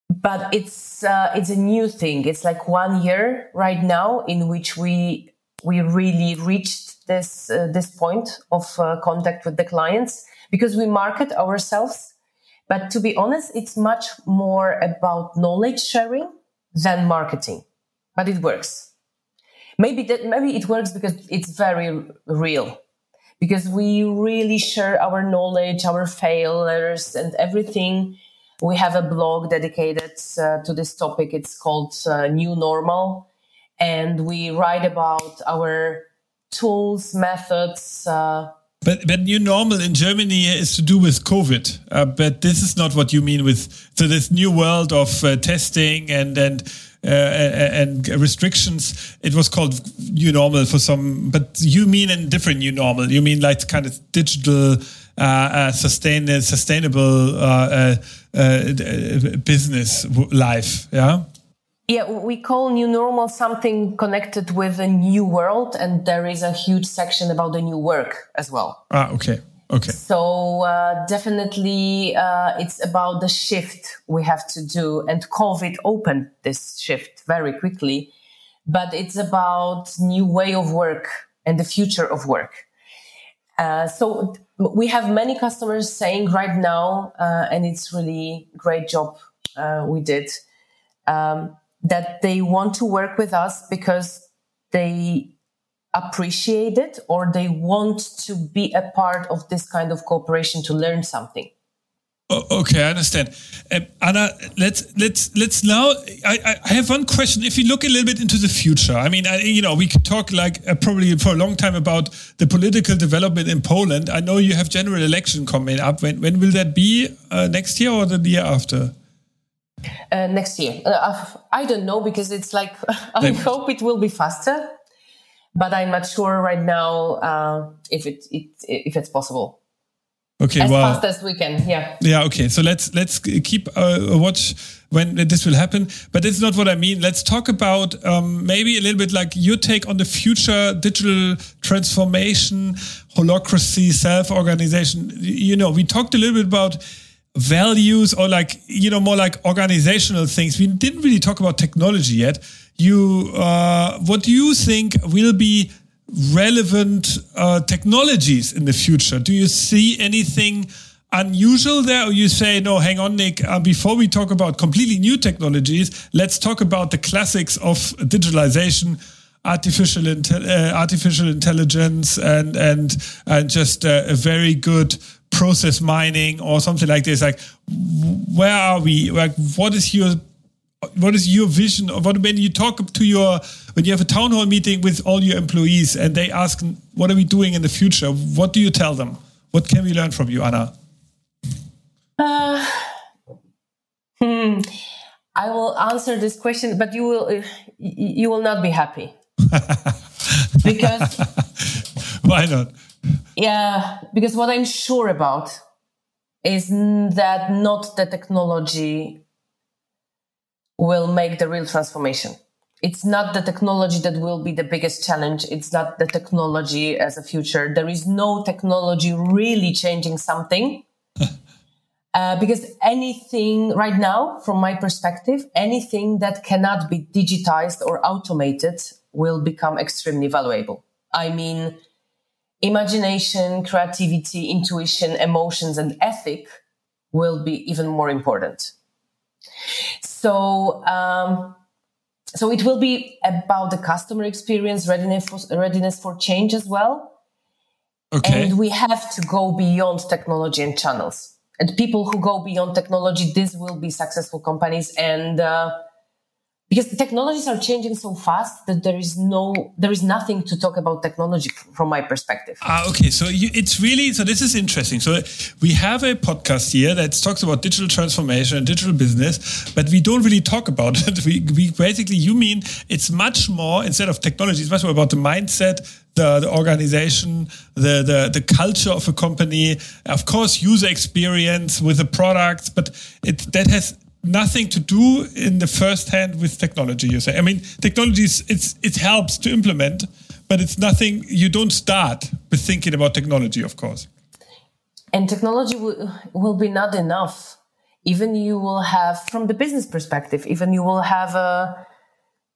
But it's, uh, it's a new thing. It's like one year right now in which we, we really reached this, uh, this point of uh, contact with the clients because we market ourselves. But to be honest, it's much more about knowledge sharing than marketing, but it works. Maybe that, maybe it works because it's very real because we really share our knowledge, our failures and everything. We have a blog dedicated uh, to this topic. It's called uh, New Normal. And we write about our tools, methods, uh, but but new normal in Germany is to do with COVID. Uh, but this is not what you mean with so this new world of uh, testing and and uh, and restrictions. It was called new normal for some, but you mean a different new normal. You mean like kind of digital, uh, uh, sustain sustainable uh, business life. Yeah. Yeah, we call new normal something connected with a new world, and there is a huge section about the new work as well. Ah, okay. Okay. So uh, definitely, uh, it's about the shift we have to do, and COVID opened this shift very quickly. But it's about new way of work and the future of work. Uh, so we have many customers saying right now, uh, and it's really great job uh, we did. Um, that they want to work with us because they appreciate it or they want to be a part of this kind of cooperation to learn something. Okay i understand. Um, anna let's let's let's now I, I have one question. If you look a little bit into the future i mean I, you know we could talk like uh, probably for a long time about the political development in poland. I know you have general election coming up. When when will that be uh, next year or the year after uh, next year. Uh, I don't know because it's like I hope it will be faster, but I'm not sure right now uh, if it, it, if it's possible. Okay, as well, fast as we can. Yeah. Yeah. Okay. So let's let's keep a watch when this will happen. But that's not what I mean. Let's talk about um, maybe a little bit like your take on the future digital transformation, holacracy, self organization. You know, we talked a little bit about values or like you know more like organizational things. We didn't really talk about technology yet. You uh, what do you think will be relevant uh, technologies in the future? Do you see anything unusual there or you say no hang on nick uh, before we talk about completely new technologies let's talk about the classics of digitalization artificial uh, artificial intelligence and and and just uh, a very good process mining or something like this like where are we? Like what is your what is your vision? Of what when you talk to your when you have a town hall meeting with all your employees and they ask what are we doing in the future? What do you tell them? What can we learn from you anna? Uh, hmm, i will answer this question but you will you will not be happy. Because why not yeah, because what I'm sure about is that not the technology will make the real transformation. It's not the technology that will be the biggest challenge. It's not the technology as a future. There is no technology really changing something. uh, because anything right now, from my perspective, anything that cannot be digitized or automated will become extremely valuable. I mean, imagination, creativity, intuition, emotions, and ethic will be even more important. So, um, so it will be about the customer experience, readiness for, readiness for change as well. Okay. And we have to go beyond technology and channels. And people who go beyond technology, this will be successful companies. And uh, because the technologies are changing so fast that there is no there is nothing to talk about technology from my perspective. Ah, okay. So you, it's really so this is interesting. So we have a podcast here that talks about digital transformation and digital business but we don't really talk about it. We, we basically you mean it's much more instead of technology it's much more about the mindset the, the organization, the, the, the culture of a company, of course, user experience with the products, but it, that has nothing to do in the first hand with technology you say. I mean technology is it's it helps to implement but it's nothing you don't start with thinking about technology of course. And technology will, will be not enough. Even you will have from the business perspective even you will have a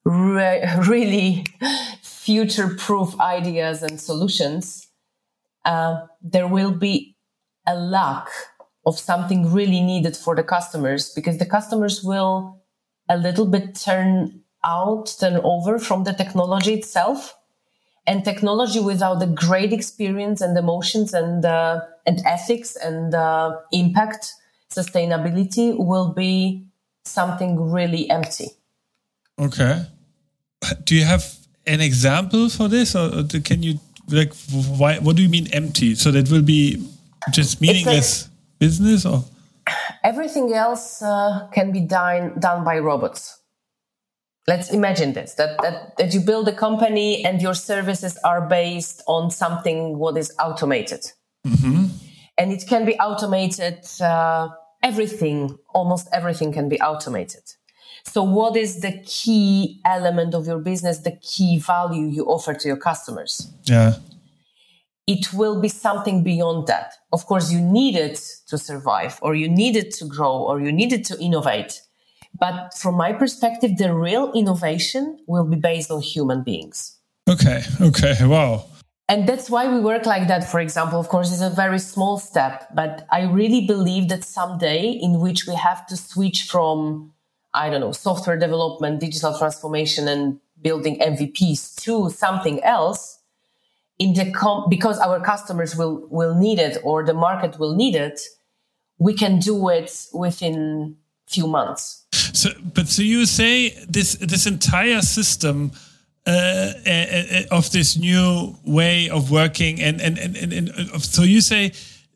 re really future proof ideas and solutions uh, there will be a lack of something really needed for the customers because the customers will a little bit turn out, turn over from the technology itself. And technology without the great experience and emotions and, uh, and ethics and uh, impact, sustainability will be something really empty. Okay. Do you have an example for this or can you like why what do you mean empty so that will be just meaningless business or everything else uh, can be done done by robots let's imagine this that, that that you build a company and your services are based on something what is automated mm-hmm. and it can be automated uh, everything almost everything can be automated So what is the key element of your business, the key value you offer to your customers? Yeah. It will be something beyond that. Of course, you need it to survive or you need it to grow or you need it to innovate. But from my perspective, the real innovation will be based on human beings. Okay. Okay. Wow. And that's why we work like that. For example, of course, it's a very small step, but I really believe that someday in which we have to switch from, I don't know, software development, digital transformation and building MVPs to something else in the com- because our customers will, will need it or the market will need it. We can do it within few months. So, but so you say this, this entire system, uh, uh, uh, of this new way of working and, and, and, and, and so you say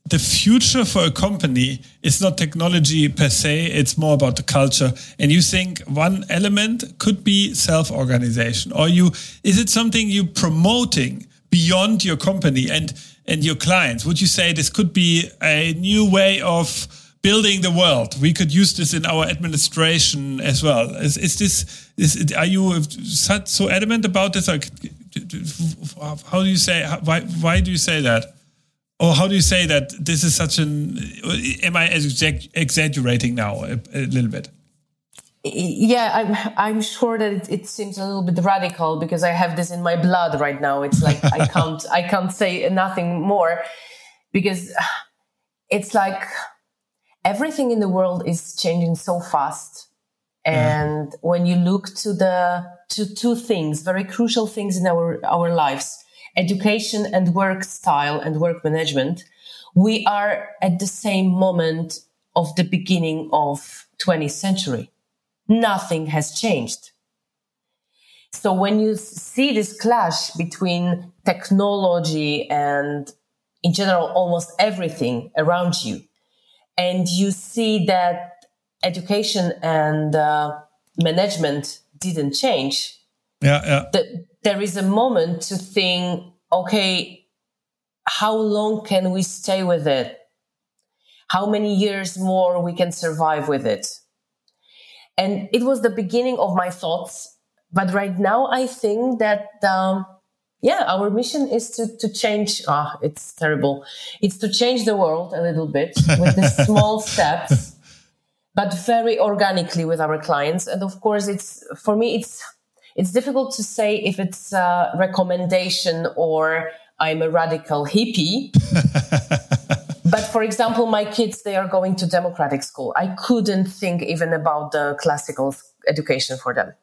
the future for a company is not technology per se it's more about the culture and you think one element could be self-organization or you is it something you promoting beyond your company and and your clients would you say this could be a new way of building the world. We could use this in our administration as well. Is, is this, is, are you so adamant about this? Like, how do you say, why, why do you say that? Or how do you say that this is such an, am I exaggerating now a, a little bit? Yeah i'm i'm sure that it, it, seems a little bit radical because i have this in my blood right now it's like i can't i can't say nothing more because it's like everything in the world is changing so fast. And when you look to the to two things, very crucial things in our our lives, education and work style and work management, we are at the same moment of the beginning of 20th century. Nothing has changed. So when you see this clash between technology and in general almost everything around you, and you see that education and uh, management didn't change. Yeah, yeah. The, there is a moment to think, okay, how long can we stay with it? How many years more we can survive with it? And it was the beginning of my thoughts. But right now, I think that um, yeah, our mission is to, to change. Ah, oh, it's terrible. It's to change the world a little bit with the small steps, but very organically with our clients. And of course, it's for me, it's it's difficult to say if it's a recommendation or I'm a radical hippie. but for example, my kids, they are going to democratic school. I couldn't think even about the classical education for them.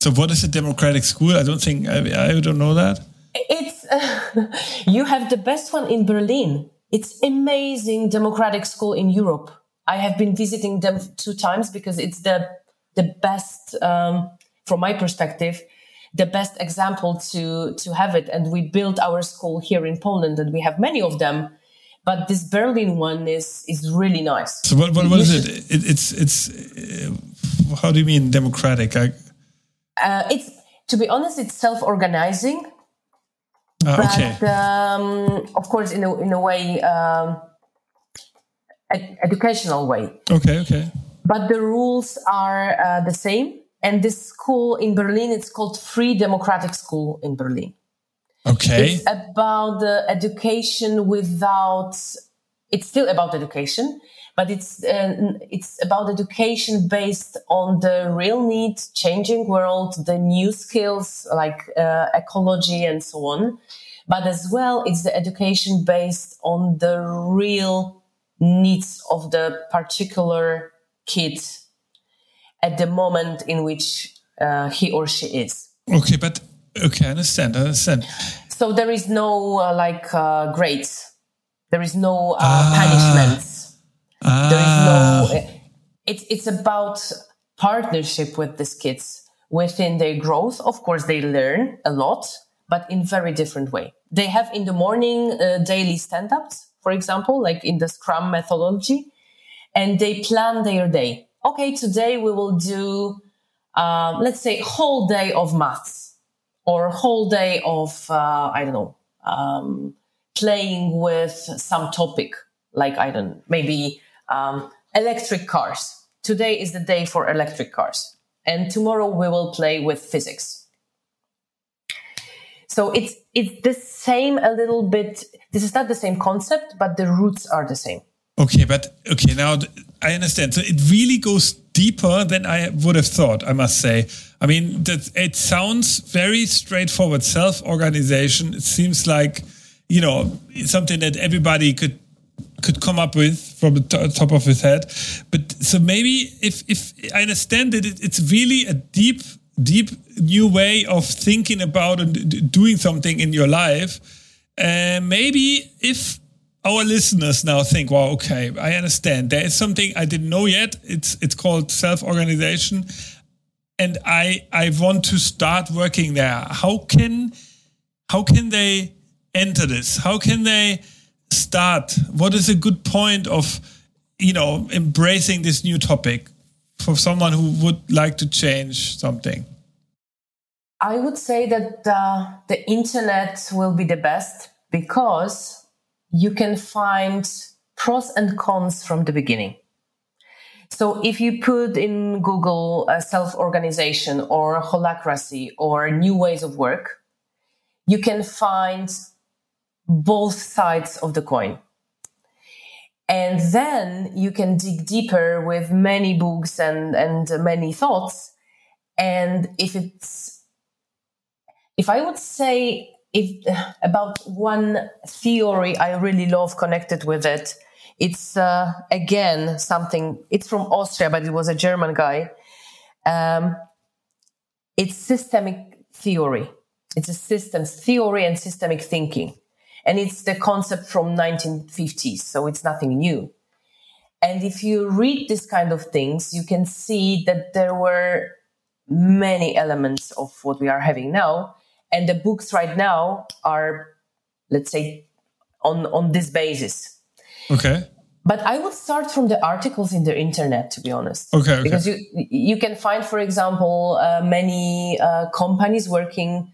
So, what is a democratic school? I don't think I, I don't know that. It's uh, you have the best one in Berlin. It's amazing democratic school in Europe. I have been visiting them two times because it's the the best um, from my perspective the best example to to have it and we built our school here in Poland and we have many of them but this Berlin one is is really nice. So what what, what is it? it? It's it's uh, how do you mean democratic? I... Uh, it's to be honest, it's self-organizing. Uh, but okay. um, of course, in a in a way, um, ed- educational way. Okay, okay. But the rules are uh, the same. And this school in Berlin, it's called Free Democratic School in Berlin. Okay. It's about the education without. It's still about education, but it's uh, it's about education based on the real need, changing world, the new skills like uh, ecology and so on. But as well, it's the education based on the real needs of the particular kid at the moment in which uh, he or she is. Okay, but okay, I understand. I understand. So there is no uh, like uh, grades. There is no uh, ah. punishments Ah. There is no. It's it's about partnership with these kids within their growth. Of course, they learn a lot, but in very different way. They have in the morning uh, daily stand-ups, for example, like in the Scrum methodology, and they plan their day. Okay, today we will do, um, let's say, whole day of maths or a whole day of uh, I don't know, um, playing with some topic like I don't maybe um, electric cars. Today is the day for electric cars. and tomorrow we will play with physics. So it's it's the same a little bit. This is not the same concept, but the roots are the same. Okay, but okay, now I understand. So it really goes deeper than I would have thought. I must say. I mean, that it sounds very straightforward. Self-organization. It seems like you know something that everybody could could come up with from the top of his head. But so maybe if if I understand that it, it's really a deep deep new way of thinking about and doing something in your life. Uh, maybe if our listeners now think, well, okay, I understand. There is something I didn't know yet. It's it's called self-organization. And I I want to start working there. How can how can they enter this? How can they start? What is a good point of you know embracing this new topic for someone who would like to change something? I would say that uh, the internet will be the best because you can find pros and cons from the beginning. So if you put in Google uh, self-organization or holacracy or new ways of work, you can find both sides of the coin. And then you can dig deeper with many books and, and many thoughts. And if it's, if I would say if about one theory I really love connected with it, it's uh, again something, it's from Austria, but it was a German guy. Um, it's systemic theory. It's a systems theory and systemic thinking. And it's the concept from 1950s, so it's nothing new. And if you read this kind of things, you can see that there were many elements of what we are having now. And the books right now are, let's say, on, on this basis. Okay. But I would start from the articles in the internet, to be honest. Okay. okay. Because you you can find, for example, uh, many uh, companies working,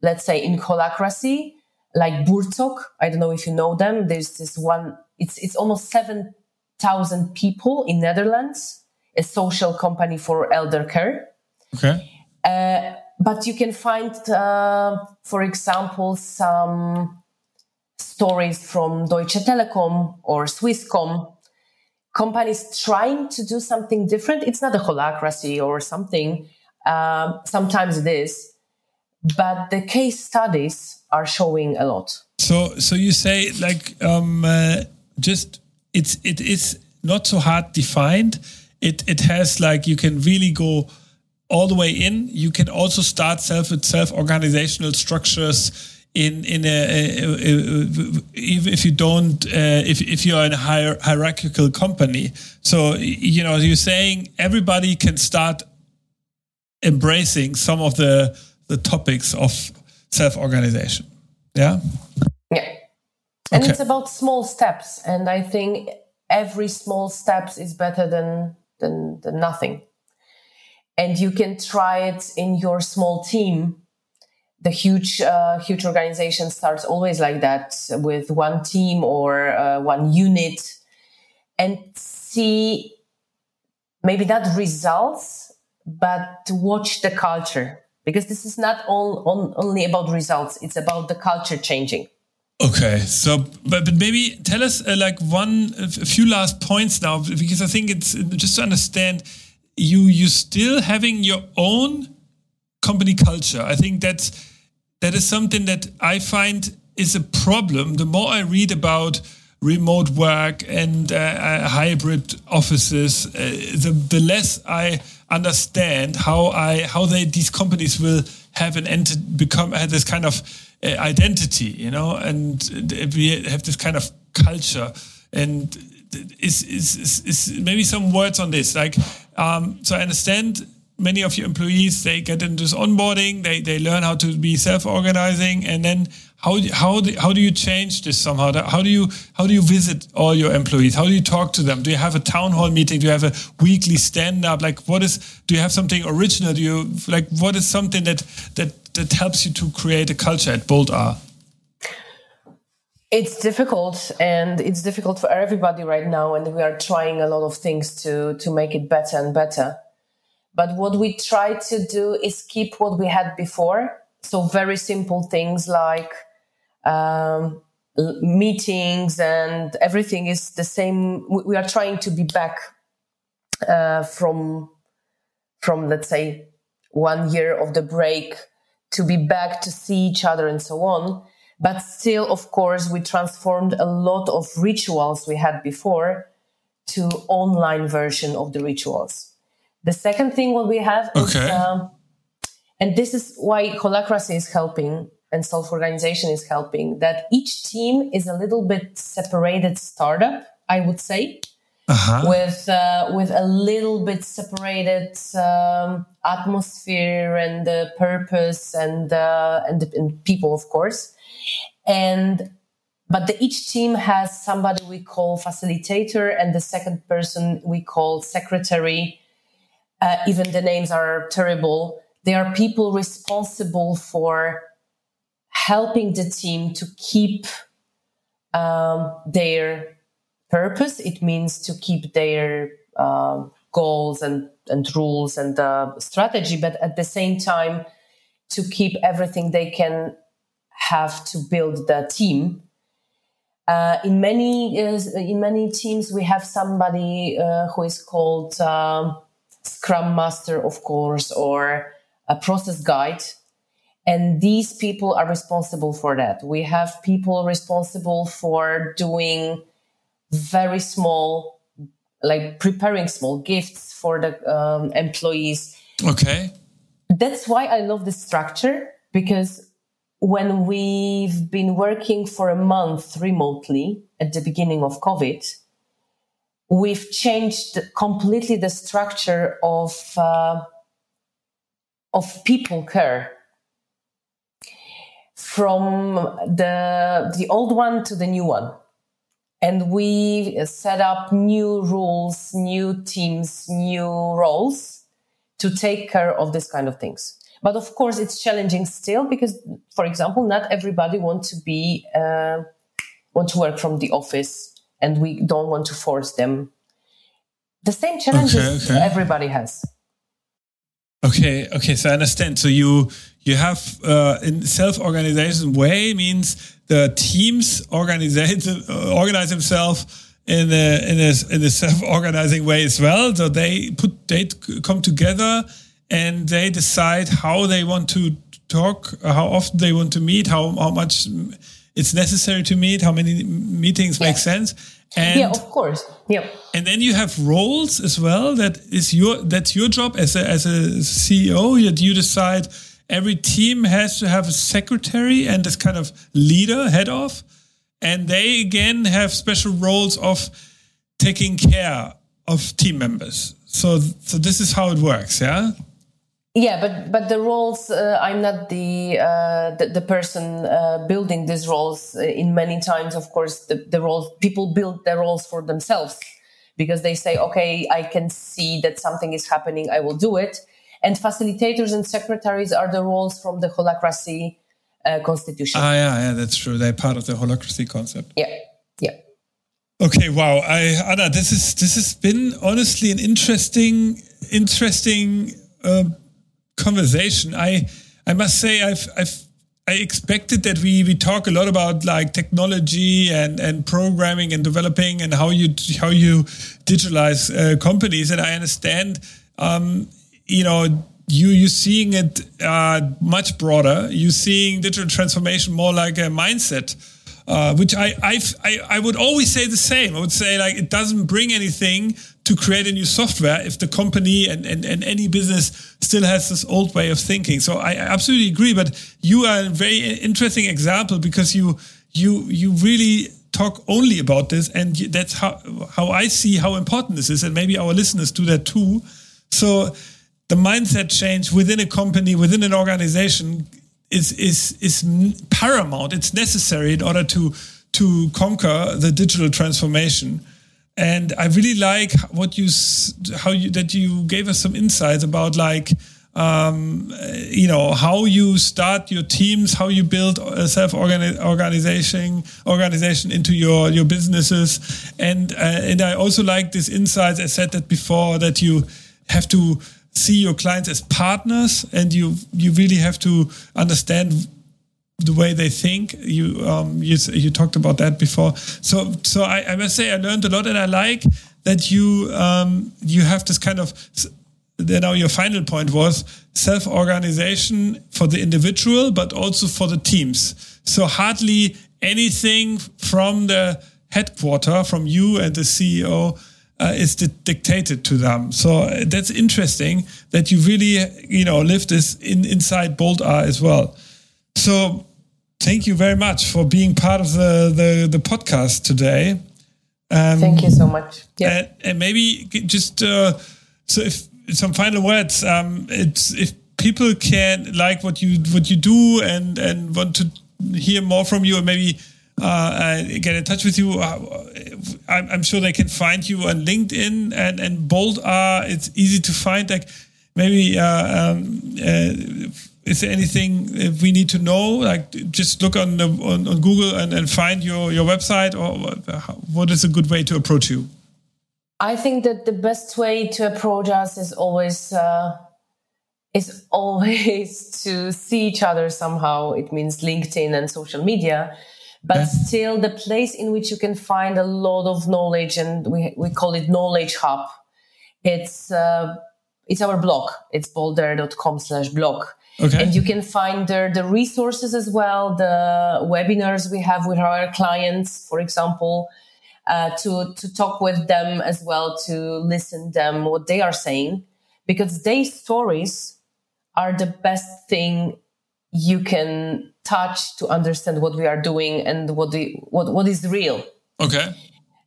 let's say, in holacracy, like Buurtzorg. I don't know if you know them. There's this one. It's it's almost seven thousand people in Netherlands. A social company for elder care. Okay. Uh, but you can find, uh, for example, some stories from Deutsche Telekom or Swisscom. Companies trying to do something different. It's not a holacracy or something. Uh, sometimes it is, but the case studies are showing a lot. So, so you say like um, uh, just it's it is not so hard defined. It it has like you can really go all the way in. You can also start self with self organizational structures in in a, a, a, a if you don't uh, if if you're in a hier hierarchical company. So you know you're saying everybody can start embracing some of the the topics of self organization. Yeah. Yeah. And okay. it's about small steps. And I think every small steps is better than, than, than nothing. And you can try it in your small team. The huge, uh, huge organization starts always like that with one team or uh, one unit. And see maybe not results, but watch the culture. Because this is not all on, only about results. It's about the culture changing. Okay so but, but maybe tell us uh, like one a few last points now because i think it's just to understand you you still having your own company culture. I think that's that is something that i find is a problem. The more i read about remote work and uh, uh, hybrid offices, uh, the the less I understand how I how they these companies will have an ent become have this kind of uh, identity, you know, and we have this kind of culture. And is is is, is maybe some words on this. Like um, so I understand many of your employees they get into this onboarding they they learn how to be self-organizing and then how how do, how do you change this somehow? How do you how do you visit all your employees? How do you talk to them? Do you have a town hall meeting? Do you have a weekly stand up like what is do you have something original? Do you like what is something that that that helps you to create a culture at Boldare it's difficult and it's difficult for everybody right now and we are trying a lot of things to to make it better and better But what we try to do is keep what we had before. So very simple things like um, meetings and everything is the same. We are trying to be back uh, from from let's say one year of the break to be back to see each other and so on. But still, of course, we transformed a lot of rituals we had before to online version of the rituals. The second thing what we have okay. is, um, and this is why Holacracy is helping and self-organization is helping, that each team is a little bit separated startup, I would say. Uh-huh. With uh, with a little bit separated um, atmosphere and uh, purpose and uh, and, and people, of course, and but the, each team has somebody we call facilitator and the second person we call secretary. Uh, even the names are terrible. They are people responsible for helping the team to keep um, their purpose. It means to keep their uh, goals and, and rules and uh, strategy but at the same time to keep everything they can have to build the team. Uh, in many uh, in many teams, we have somebody uh, who is called um, Scrum Master, of course, or a process guide, and these people are responsible for that. We have people responsible for doing very small, like preparing small gifts for the um, employees. Okay, that's why I love this structure because when we've been working for a month remotely at the beginning of COVID, we've changed completely the structure of uh, of people care. From the the old one to the new one. And we set up new rules new teams new roles to take care of this kind of things but of course, it's challenging still because, for example, not everybody want to be uh, want to work from the office, and we don't want to force them. The same challenges okay, okay. everybody has. Okay, okay, so I understand. So you you have uh, in self-organization way means the teams organize uh, organize themselves in a in a in a self-organizing way as well. So they put they come together and they decide how they want to talk, uh, how often they want to meet, how how much it's necessary to meet, how many meetings yeah. make sense. And, yeah, of course. Yeah. And then you have roles as well. That is your that's your job as a as a CEO. That you decide every team has to have a secretary and this kind of leader, head of, and they again have special roles of taking care of team members. So so this is how it works. Yeah yeah but but the roles uh, i'm not the, uh, the, the person uh, building these roles. Uh, in many times of course the, the roles people build their roles for themselves because they say okay i can see that something is happening i will do it. And facilitators and secretaries are the roles from the holacracy uh, constitution. Ah yeah yeah that's true. They're part of the holacracy concept. Yeah yeah. Okay wow. I anna this is this has been honestly an interesting interesting um, conversation. I I must say I've I've I expected that we we talk a lot about like technology and and programming and developing and how you how you digitalize uh, companies and I understand um, you know you you seeing it uh, much broader. You seeing digital transformation more like a mindset uh, which I, I I would always say the same. I would say like it doesn't bring anything to create a new software if the company and, and, and any business still has this old way of thinking. So I absolutely agree. But you are a very interesting example because you you you really talk only about this, and that's how how I see how important this is, and maybe our listeners do that too. So the mindset change within a company, within an organization, is is is paramount. It's necessary in order to to conquer the digital transformation. And I really like what you how you that you gave us some insights about like um, you know how you start your teams, how you build a self organization organization into your your businesses, and uh, and I also like this insights. I said that before that you have to see your clients as partners, and you you really have to understand the way they think. You um, you you talked about that before. So so I, I must say I learned a lot, and I like that you um, you have this kind of. Now your final point was self-organization for the individual, but also for the teams. So hardly anything from the headquarter, from you and the CEO, uh, is di dictated to them. So that's interesting that you really, you know, live this in, inside Boldare as well. So thank you very much for being part of the, the, the podcast today. Um, thank you so much. Yeah. And, and maybe just, uh, so if some final words, um, it's, if people can like what you, what you do and, and want to hear more from you and maybe uh, uh, get in touch with you, uh, I'm, I'm, sure they can find you on LinkedIn and and Boldare. It's easy to find. Like maybe uh, um, uh, is there anything we need to know? Like just look on the, on, on, Google and, and find your your website, or what is a good way to approach you? I think that the best way to approach us is always uh, is always to see each other somehow. It means LinkedIn and social media but okay. still the place in which you can find a lot of knowledge and we, we call it knowledge hub it's uh, it's our blog it's boldare.com slash blog okay. and you can find there the resources as well the webinars we have with our clients for example uh, to to talk with them as well to listen them what they are saying because their stories are the best thing you can touch to understand what we are doing and what the what what is real. Okay.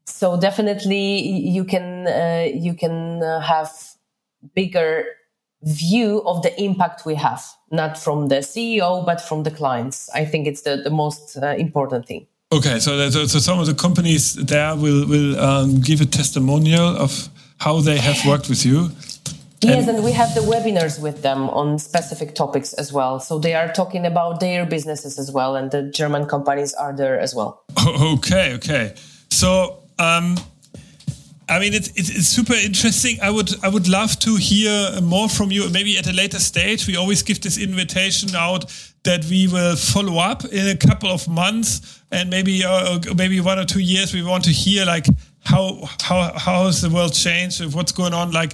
So definitely you can uh, you can uh, have bigger view of the impact we have, not from the CEO but from the clients. I think it's the the most uh, important thing. Okay, so, so some of the companies there will will um, give a testimonial of how they have worked with you Yes, and we have the webinars with them on specific topics as well. So they are talking about their businesses as well, and the German companies are there as well. Okay, okay. So, um, I mean, it's, it's, it's super interesting. I would I would love to hear more from you. Maybe at a later stage, we always give this invitation out that we will follow up in a couple of months and maybe uh, maybe one or two years. We want to hear like how how how has the world changed? What's going on? Like,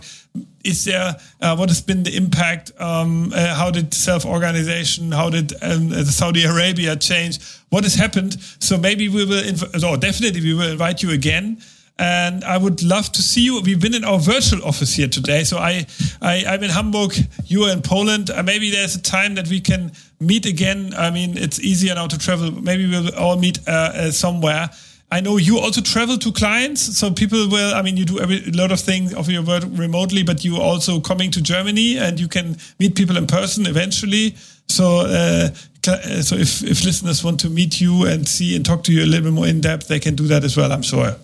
is there uh, what has been the impact? Um, uh, how did self organization? How did um, Saudi Arabia change? What has happened? So maybe we will. Inv- definitely we will invite you again. And I would love to see you. We've been in our virtual office here today. So I, I I'm in Hamburg. You are in Poland. Uh, maybe there's a time that we can meet again. I mean, it's easier now to travel. Maybe we'll all meet uh, uh, somewhere I know you also travel to clients, so people will. I mean, you do a lot of things of your work remotely, but you also coming to Germany and you can meet people in person eventually. So, uh, uh, so if if listeners want to meet you and see and talk to you a little bit more in depth, they can do that as well. I'm sure.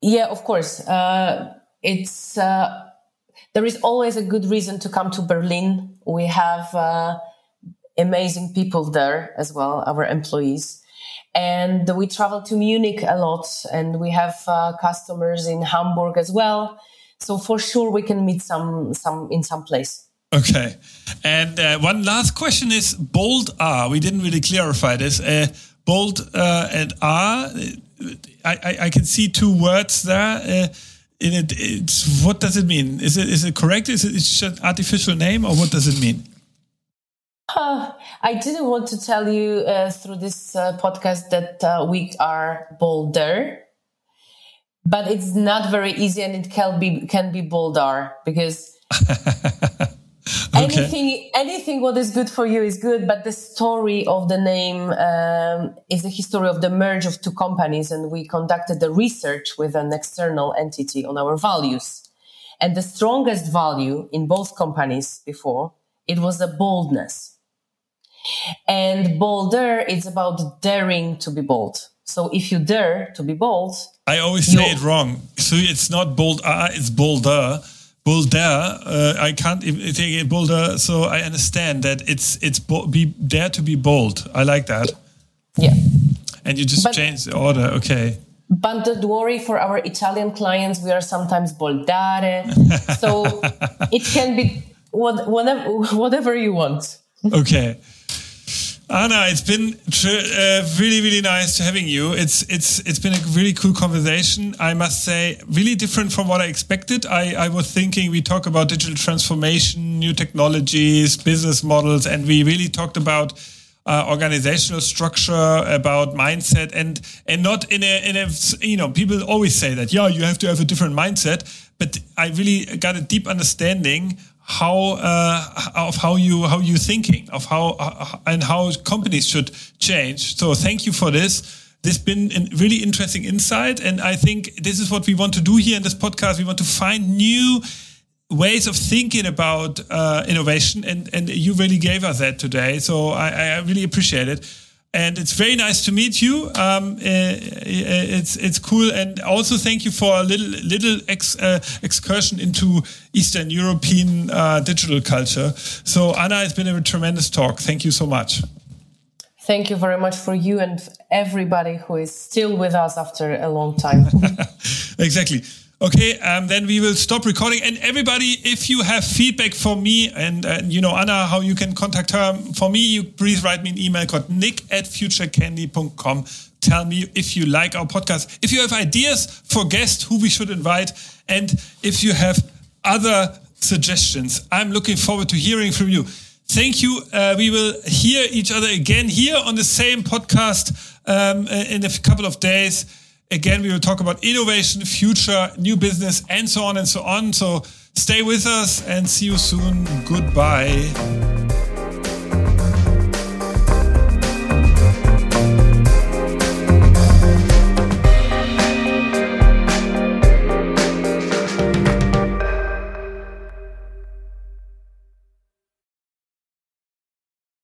Yeah, of course. Uh, it's uh, there is always a good reason to come to Berlin. We have uh, amazing people there as well, our employees and we travel to Munich a lot, and we have uh, customers in Hamburg as well. So for sure, we can meet some some in some place. Okay, and uh, one last question is Boldare. We didn't really clarify this. Bold uh, and R. I, I, I can see two words there. Uh, in it, it's what does it mean? Is it is it correct? Is it it's just artificial name, or what does it mean? Uh, I didn't want to tell you uh, through this uh, podcast that uh, we are bolder, but it's not very easy, and it can be can be bolder because okay. anything anything what is good for you is good. But the story of the name um, is the history of the merge of two companies, and we conducted the research with an external entity on our values, and the strongest value in both companies before it was the boldness and bolder is about daring to be bold. So if you dare to be bold, I always say it wrong. So it's not bold, uh, it's bolder. Bolder. Uh, I can't even take it bolder. So I understand that it's it's be dare to be bold. I like that. Yeah. And you just but, change the order. Okay. but don't worry for our Italian clients, we are sometimes Boldare. so it can be what, whatever, whatever you want. Okay. Anna, it's been uh, really, really nice to having you. It's it's it's been a really cool conversation. I must say, really different from what I expected. I, I was thinking we talk about digital transformation, new technologies, business models, and we really talked about uh, organizational structure, about mindset, and and not in a in a you know people always say that yeah you have to have a different mindset, but I really got a deep understanding how uh, of how you how you thinking of how uh, and how companies should change. So thank you for this. This has been a really interesting insight, and I think this is what we want to do here in this podcast. We want to find new ways of thinking about uh, innovation, and and you really gave us that today. So I, I really appreciate it and it's very nice to meet you. Um, uh, it's it's cool, and also thank you for a little little ex, uh, excursion into Eastern European uh, digital culture. So Anna, it's been a tremendous talk. Thank you so much. Thank you very much for you and everybody who is still with us after a long time. exactly. Okay, um, then we will stop recording. And everybody, if you have feedback for me and, uh, you know, Anna, how you can contact her, for me, you please write me an email called nick at futurecandy.com. Tell me if you like our podcast, if you have ideas for guests who we should invite, and if you have other suggestions. I'm looking forward to hearing from you. Thank you. Uh, we will hear each other again here on the same podcast um, in a couple of days. Again, we will talk about innovation, future, new business, and so on and so on. So stay with us and see you soon. Goodbye.